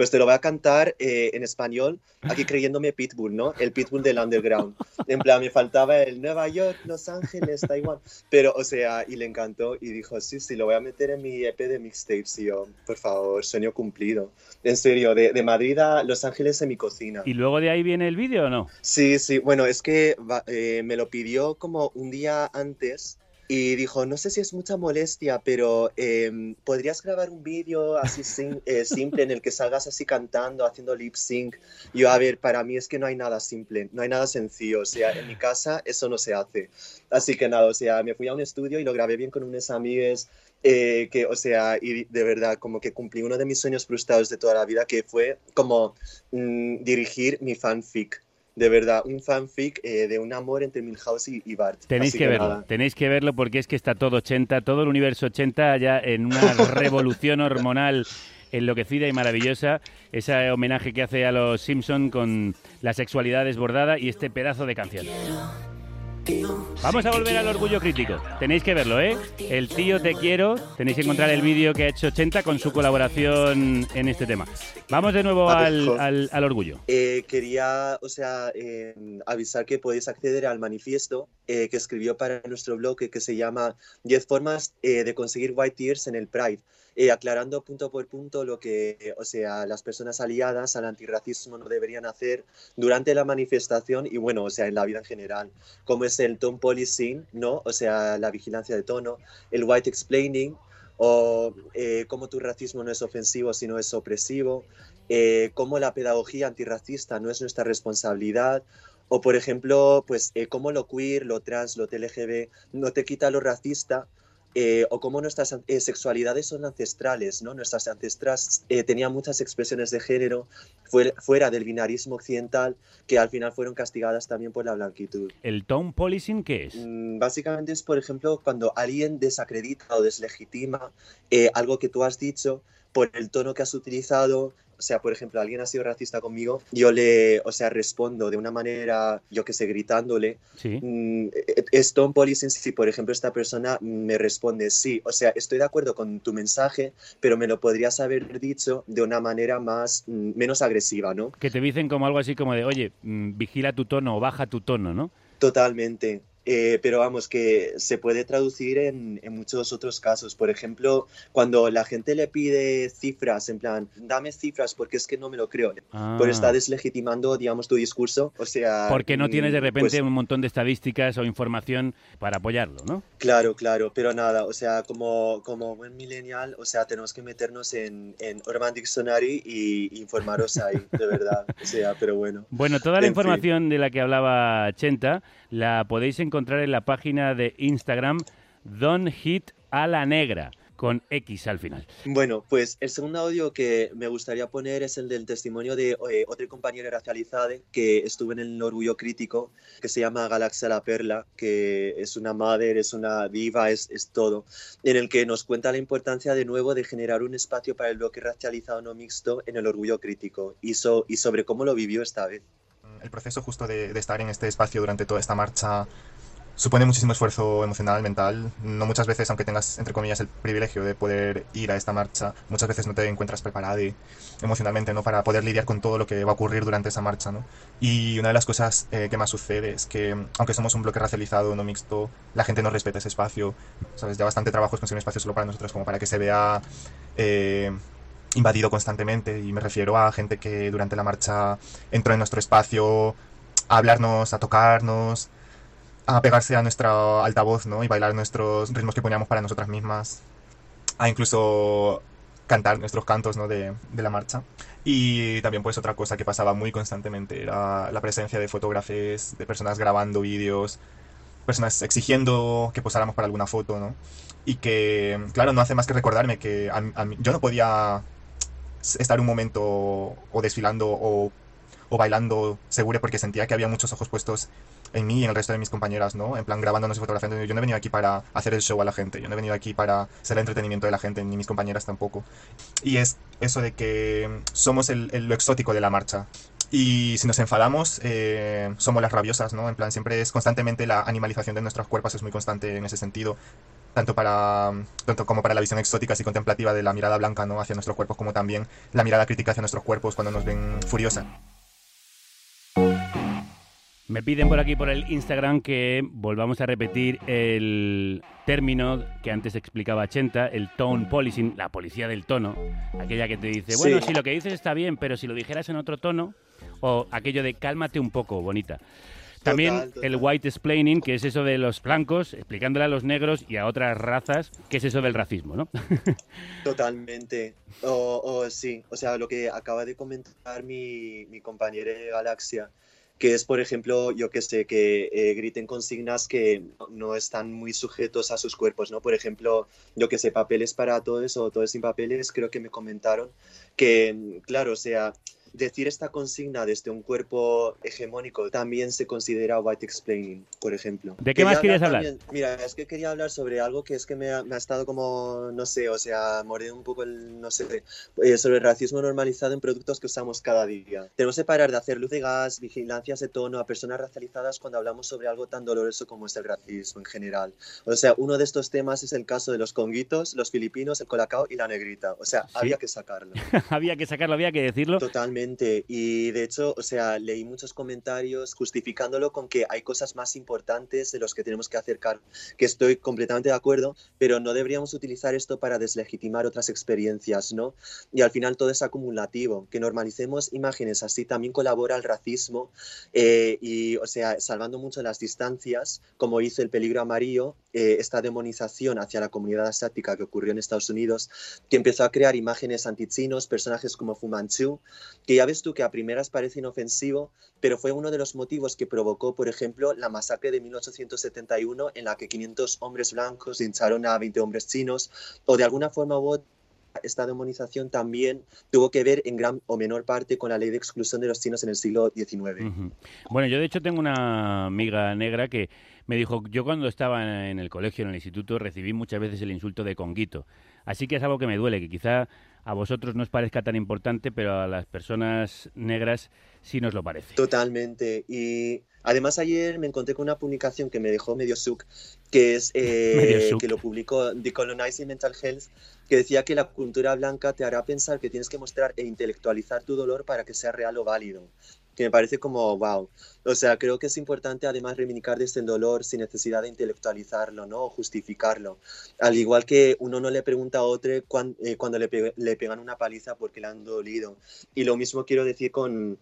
pues te lo voy a cantar eh, en español, aquí creyéndome Pitbull, ¿no? El Pitbull del underground. En plan, me faltaba el Nueva York, Los Ángeles, Taiwán. Pero, o sea, y le encantó y dijo, sí, sí, lo voy a meter en mi EP de mixtapes. Y yo, por favor, sueño cumplido. En serio, de, de Madrid a Los Ángeles en mi cocina. ¿Y luego de ahí viene el vídeo o no? Sí, sí, bueno, es que eh, me lo pidió como un día antes y dijo, no sé si es mucha molestia, pero em, ¿podrías grabar un vídeo así sim- eh, simple en el que salgas así cantando, haciendo lip sync? Y Yo, a ver, para mí es que no hay nada simple, no hay nada sencillo, o sea, en mi casa eso no se hace. Así que nada, o sea, me fui a un estudio y lo grabé bien con unos amigos. eh, que, o sea, y de verdad, como que cumplí uno de mis sueños frustrados de toda la vida, que fue como mm, dirigir mi fanfic. De verdad, un fanfic eh, de un amor entre Milhouse y, y Bart. Tenéis Así que verlo, nada. tenéis que verlo porque es que está todo 80, todo el universo 80 ya en una revolución hormonal enloquecida y maravillosa. Ese homenaje que hace a los Simpson con la sexualidad desbordada y este pedazo de canción. Vamos a volver al orgullo crítico. Tenéis que verlo, ¿eh? El tío te quiero. Tenéis que encontrar el vídeo que ha hecho 80 con su colaboración en este tema. Vamos de nuevo al, al- al orgullo. Eh, quería, o sea, eh, avisar que podéis acceder al manifiesto eh, que escribió para nuestro blog que, que se llama 10 formas eh, de conseguir white tears en el Pride, eh, aclarando punto por punto lo que, o sea, las personas aliadas al antirracismo no deberían hacer durante la manifestación y, bueno, o sea, en la vida en general, como es el tone policing, ¿no? O sea, la vigilancia de tono, el white explaining, o eh, cómo tu racismo no es ofensivo sino es opresivo, eh, cómo la pedagogía antirracista no es nuestra responsabilidad, o por ejemplo, pues eh, cómo lo queer, lo trans, lo TLGB no te quita lo racista, eh, o cómo nuestras eh, sexualidades son ancestrales, ¿no? Nuestras ancestras eh, tenían muchas expresiones de género fuera, fuera del binarismo occidental que al final fueron castigadas también por la blanquitud. ¿El tone policing qué es? Mm, Básicamente es, por ejemplo, cuando alguien desacredita o deslegitima eh, algo que tú has dicho por el tono que has utilizado. O sea, por ejemplo, alguien ha sido racista conmigo, yo le, o sea, respondo de una manera, yo que sé, gritándole. Sí. Mm, es tone policing si, por ejemplo, esta persona me responde sí. O sea, estoy de acuerdo con tu mensaje, pero me lo podrías haber dicho de una manera más, mm, menos agresiva, ¿no? Que te dicen como algo así como de, oye, mm, vigila tu tono o baja tu tono, ¿no? Totalmente. Eh, pero vamos, que se puede traducir en, en muchos otros casos. Por ejemplo, cuando la gente le pide cifras, en plan, dame cifras porque es que no me lo creo. Ah. Pues está deslegitimando, digamos, tu discurso. O sea. Porque no tienes de mm, repente pues, un montón de estadísticas o información para apoyarlo, ¿no? Claro, claro, pero nada, o sea, como, como buen millennial, o sea, tenemos que meternos en, en Urban Dictionary y informaros ahí, de verdad. O sea, pero bueno. Bueno, toda la En fin. información de la que hablaba Chenta la podéis encontrar en la página de Instagram Don't Hit a la Negra, con X al final. Bueno, pues el segundo audio que me gustaría poner es el del testimonio de eh, otra compañera racializada que estuvo en el Orgullo Crítico, que se llama Galaxia la Perla, que es una madre, es una diva, es, es todo, en el que nos cuenta la importancia de nuevo de generar un espacio para el bloque racializado no mixto en el Orgullo Crítico y, so- y sobre cómo lo vivió esta vez. El proceso justo de, de estar en este espacio durante toda esta marcha supone muchísimo esfuerzo emocional, mental. No muchas veces, aunque tengas, entre comillas, el privilegio de poder ir a esta marcha, muchas veces no te encuentras preparado y- emocionalmente, ¿no? Para poder lidiar con todo lo que va a ocurrir durante esa marcha, ¿no? Y una de las cosas eh, que más sucede es que, aunque somos un bloque racializado, no mixto, la gente no respeta ese espacio, ¿sabes? Ya bastante trabajo es conseguir un espacio solo para nosotros como para que se vea... eh, invadido constantemente y me refiero a gente que durante la marcha entró en nuestro espacio a hablarnos, a tocarnos, a pegarse a nuestra altavoz, ¿no? Y bailar nuestros ritmos que poníamos para nosotras mismas, a incluso cantar nuestros cantos, ¿no? De, la marcha. Y también pues otra cosa que pasaba muy constantemente era la presencia de fotógrafes, de personas grabando vídeos, personas exigiendo que posáramos para alguna foto, ¿no? Y que, claro, no hace más que recordarme que yo no podía estar un momento o desfilando o, o bailando seguro porque sentía que había muchos ojos puestos en mí y en el resto de mis compañeras, ¿no? En plan, grabándonos y fotografiando. Yo no he venido aquí para hacer el show a la gente, yo no he venido aquí para ser el entretenimiento de la gente, ni mis compañeras tampoco. Y es eso de que somos el, el- lo exótico de la marcha. Y si nos enfadamos, eh, somos las rabiosas, ¿no? En plan, siempre es constantemente la animalización de nuestros cuerpos, es muy constante en ese sentido. Tanto, para, tanto como para la visión exótica y contemplativa de la mirada blanca, ¿no? Hacia nuestros cuerpos, como también la mirada crítica hacia nuestros cuerpos cuando nos ven furiosa. Me piden por aquí, por el Instagram, que volvamos a repetir el término que antes explicaba Chenta, el tone policing, la policía del tono, aquella que te dice, bueno, Sí. si lo que dices está bien, pero si lo dijeras en otro tono, o aquello de cálmate un poco, bonita. También Total, total. el white explaining, que es eso de los blancos, explicándole a los negros y a otras razas, que es eso del racismo, ¿no? Totalmente. O, sí, o sea, lo que acaba de comentar mi, mi compañera de Galaxia, que es, por ejemplo, yo que sé, que eh, griten consignas que no están muy sujetos a sus cuerpos, ¿no? Por ejemplo, yo que sé, papeles para todos o todos sin papeles, creo que me comentaron que, claro, o sea, decir esta consigna desde un cuerpo hegemónico también se considera white explaining, por ejemplo. ¿De qué más Quería querías hablar? también- Mira, es que quería hablar sobre algo que es que me ha, me ha estado como, no sé, o sea, mordiendo un poco el, no sé, eh, sobre el racismo normalizado en productos que usamos cada día. Tenemos que parar de hacer luz de gas, vigilancias de tono a personas racializadas cuando hablamos sobre algo tan doloroso como es el racismo en general. O sea, uno de estos temas es el caso de los conguitos, los filipinos, el colacao y la negrita. O sea, había que sacarlo. había que sacarlo, había que decirlo. Totalmente. Y de hecho, o sea, leí muchos comentarios justificándolo con que hay cosas más importantes de los que tenemos que acercar, que estoy completamente de acuerdo, pero no deberíamos utilizar esto para deslegitimar otras experiencias, ¿no? Y al final todo es acumulativo. Que normalicemos imágenes así también colabora al racismo eh, y, o sea, salvando mucho las distancias, como hizo el peligro amarillo, eh, esta demonización hacia la comunidad asiática que ocurrió en Estados Unidos, que empezó a crear imágenes antichinos, personajes como Fu Manchu, que ya ves tú que a primeras parece inofensivo, pero fue uno de los motivos que provocó, por ejemplo, la masacre de 1871 en la que 500 hombres blancos hincharon a 20 hombres chinos, o de alguna forma u otra esta demonización también tuvo que ver en gran o menor parte con la ley de exclusión de los chinos en el siglo XIX. Bueno, yo de hecho tengo una amiga negra que me dijo, yo cuando estaba en el colegio, en el instituto, recibí muchas veces el insulto de conguito. Así que es algo que me duele, que quizá a vosotros no os parezca tan importante, pero a las personas negras sí nos lo parece. Totalmente. Y además ayer me encontré con una publicación que me dejó medio shook, que es eh, que lo publicó Decolonizing Mental Health, que decía que la cultura blanca te hará pensar que tienes que mostrar e intelectualizar tu dolor para que sea real o válido. Que me parece como, wow. O sea, creo que es importante además reivindicar desde el dolor sin necesidad de intelectualizarlo, ¿no? O justificarlo. Al igual que uno no le pregunta a otro cuan- eh, cuando le, le pegan una paliza porque le han dolido. Y lo mismo quiero decir con,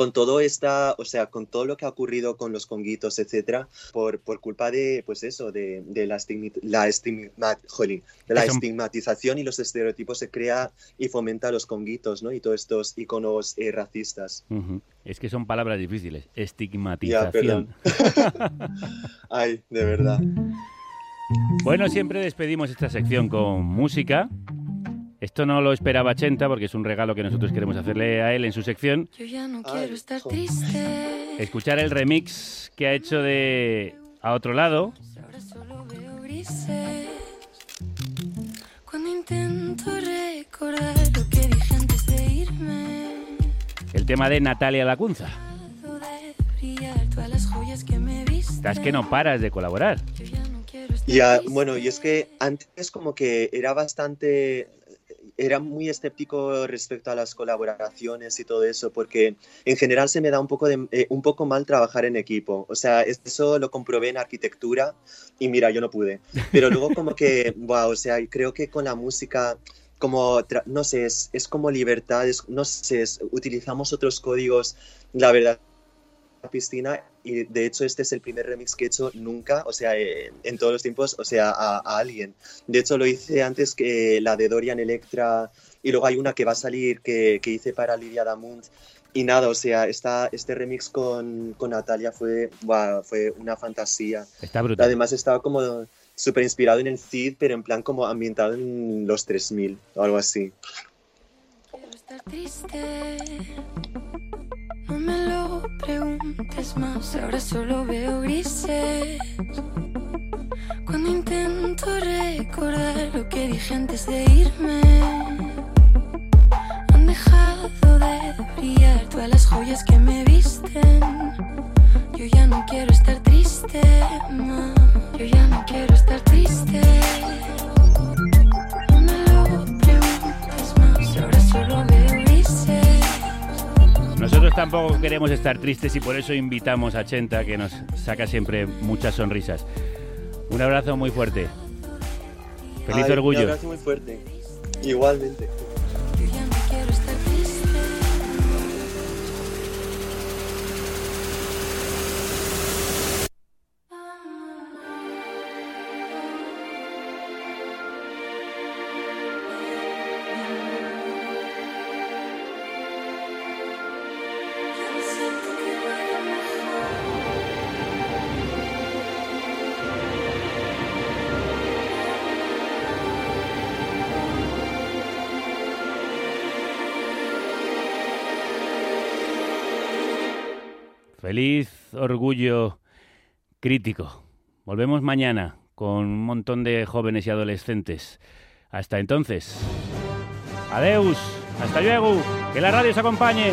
con todo esta, o sea, con todo lo que ha ocurrido con los conguitos, etcétera, por, por culpa de, pues eso, de, de la, la, estigma- jolín, de la estigmatización y los estereotipos se crea y fomenta los conguitos, ¿no? Y todos estos iconos eh, racistas. Es que son palabras difíciles. Estigmatización. Ay, de verdad. Bueno, siempre despedimos esta sección con música. Esto no lo esperaba Chenta porque es un regalo que nosotros queremos hacerle a él en su sección. Yo ya no quiero estar triste. Escuchar el remix que ha hecho de A Otro Lado. Ahora solo veo grises. Cuando intento recordar lo que dije antes de irme. El tema de Natalia Lacunza. Estás que no paras de colaborar. Ya, bueno, y es que antes como que era bastante, era muy escéptico respecto a las colaboraciones y todo eso, porque en general se me da un poco, de, eh, un poco mal trabajar en equipo. O sea, eso lo comprobé en arquitectura y mira, yo no pude. Pero luego como que, wow, o sea, creo que con la música como, no sé, es, es como libertad, es- no sé, es- utilizamos otros códigos, la verdad, piscina y de hecho este es el primer remix que he hecho nunca, o sea, eh, en todos los tiempos, o sea, a, a alguien. De hecho lo hice antes que la de Dorian Electra y luego hay una que va a salir que, que hice para Lidia Damunt y nada, o sea, esta, este remix con, con Natalia fue, buah, fue una fantasía. Está brutal. Además estaba como súper inspirado en el Cid, pero en plan como ambientado en los 3000 o algo así. estar triste. No me lo preguntes más, ahora solo veo grises. Cuando intento recordar lo que dije antes de irme, han dejado de brillar todas las joyas que me visten. Yo ya no quiero estar triste, ma. Yo ya no quiero estar triste. No me lo preguntes más, ahora solo veo. Nosotros tampoco queremos estar tristes y por eso invitamos a Chenta, que nos saca siempre muchas sonrisas. Un abrazo muy fuerte. Feliz Ay, Un orgullo. abrazo muy fuerte. Igualmente. Orgullo crítico. Volvemos mañana con un montón de jóvenes y adolescentes. Hasta entonces. Adeus. Hasta luego. Que la radio os acompañe.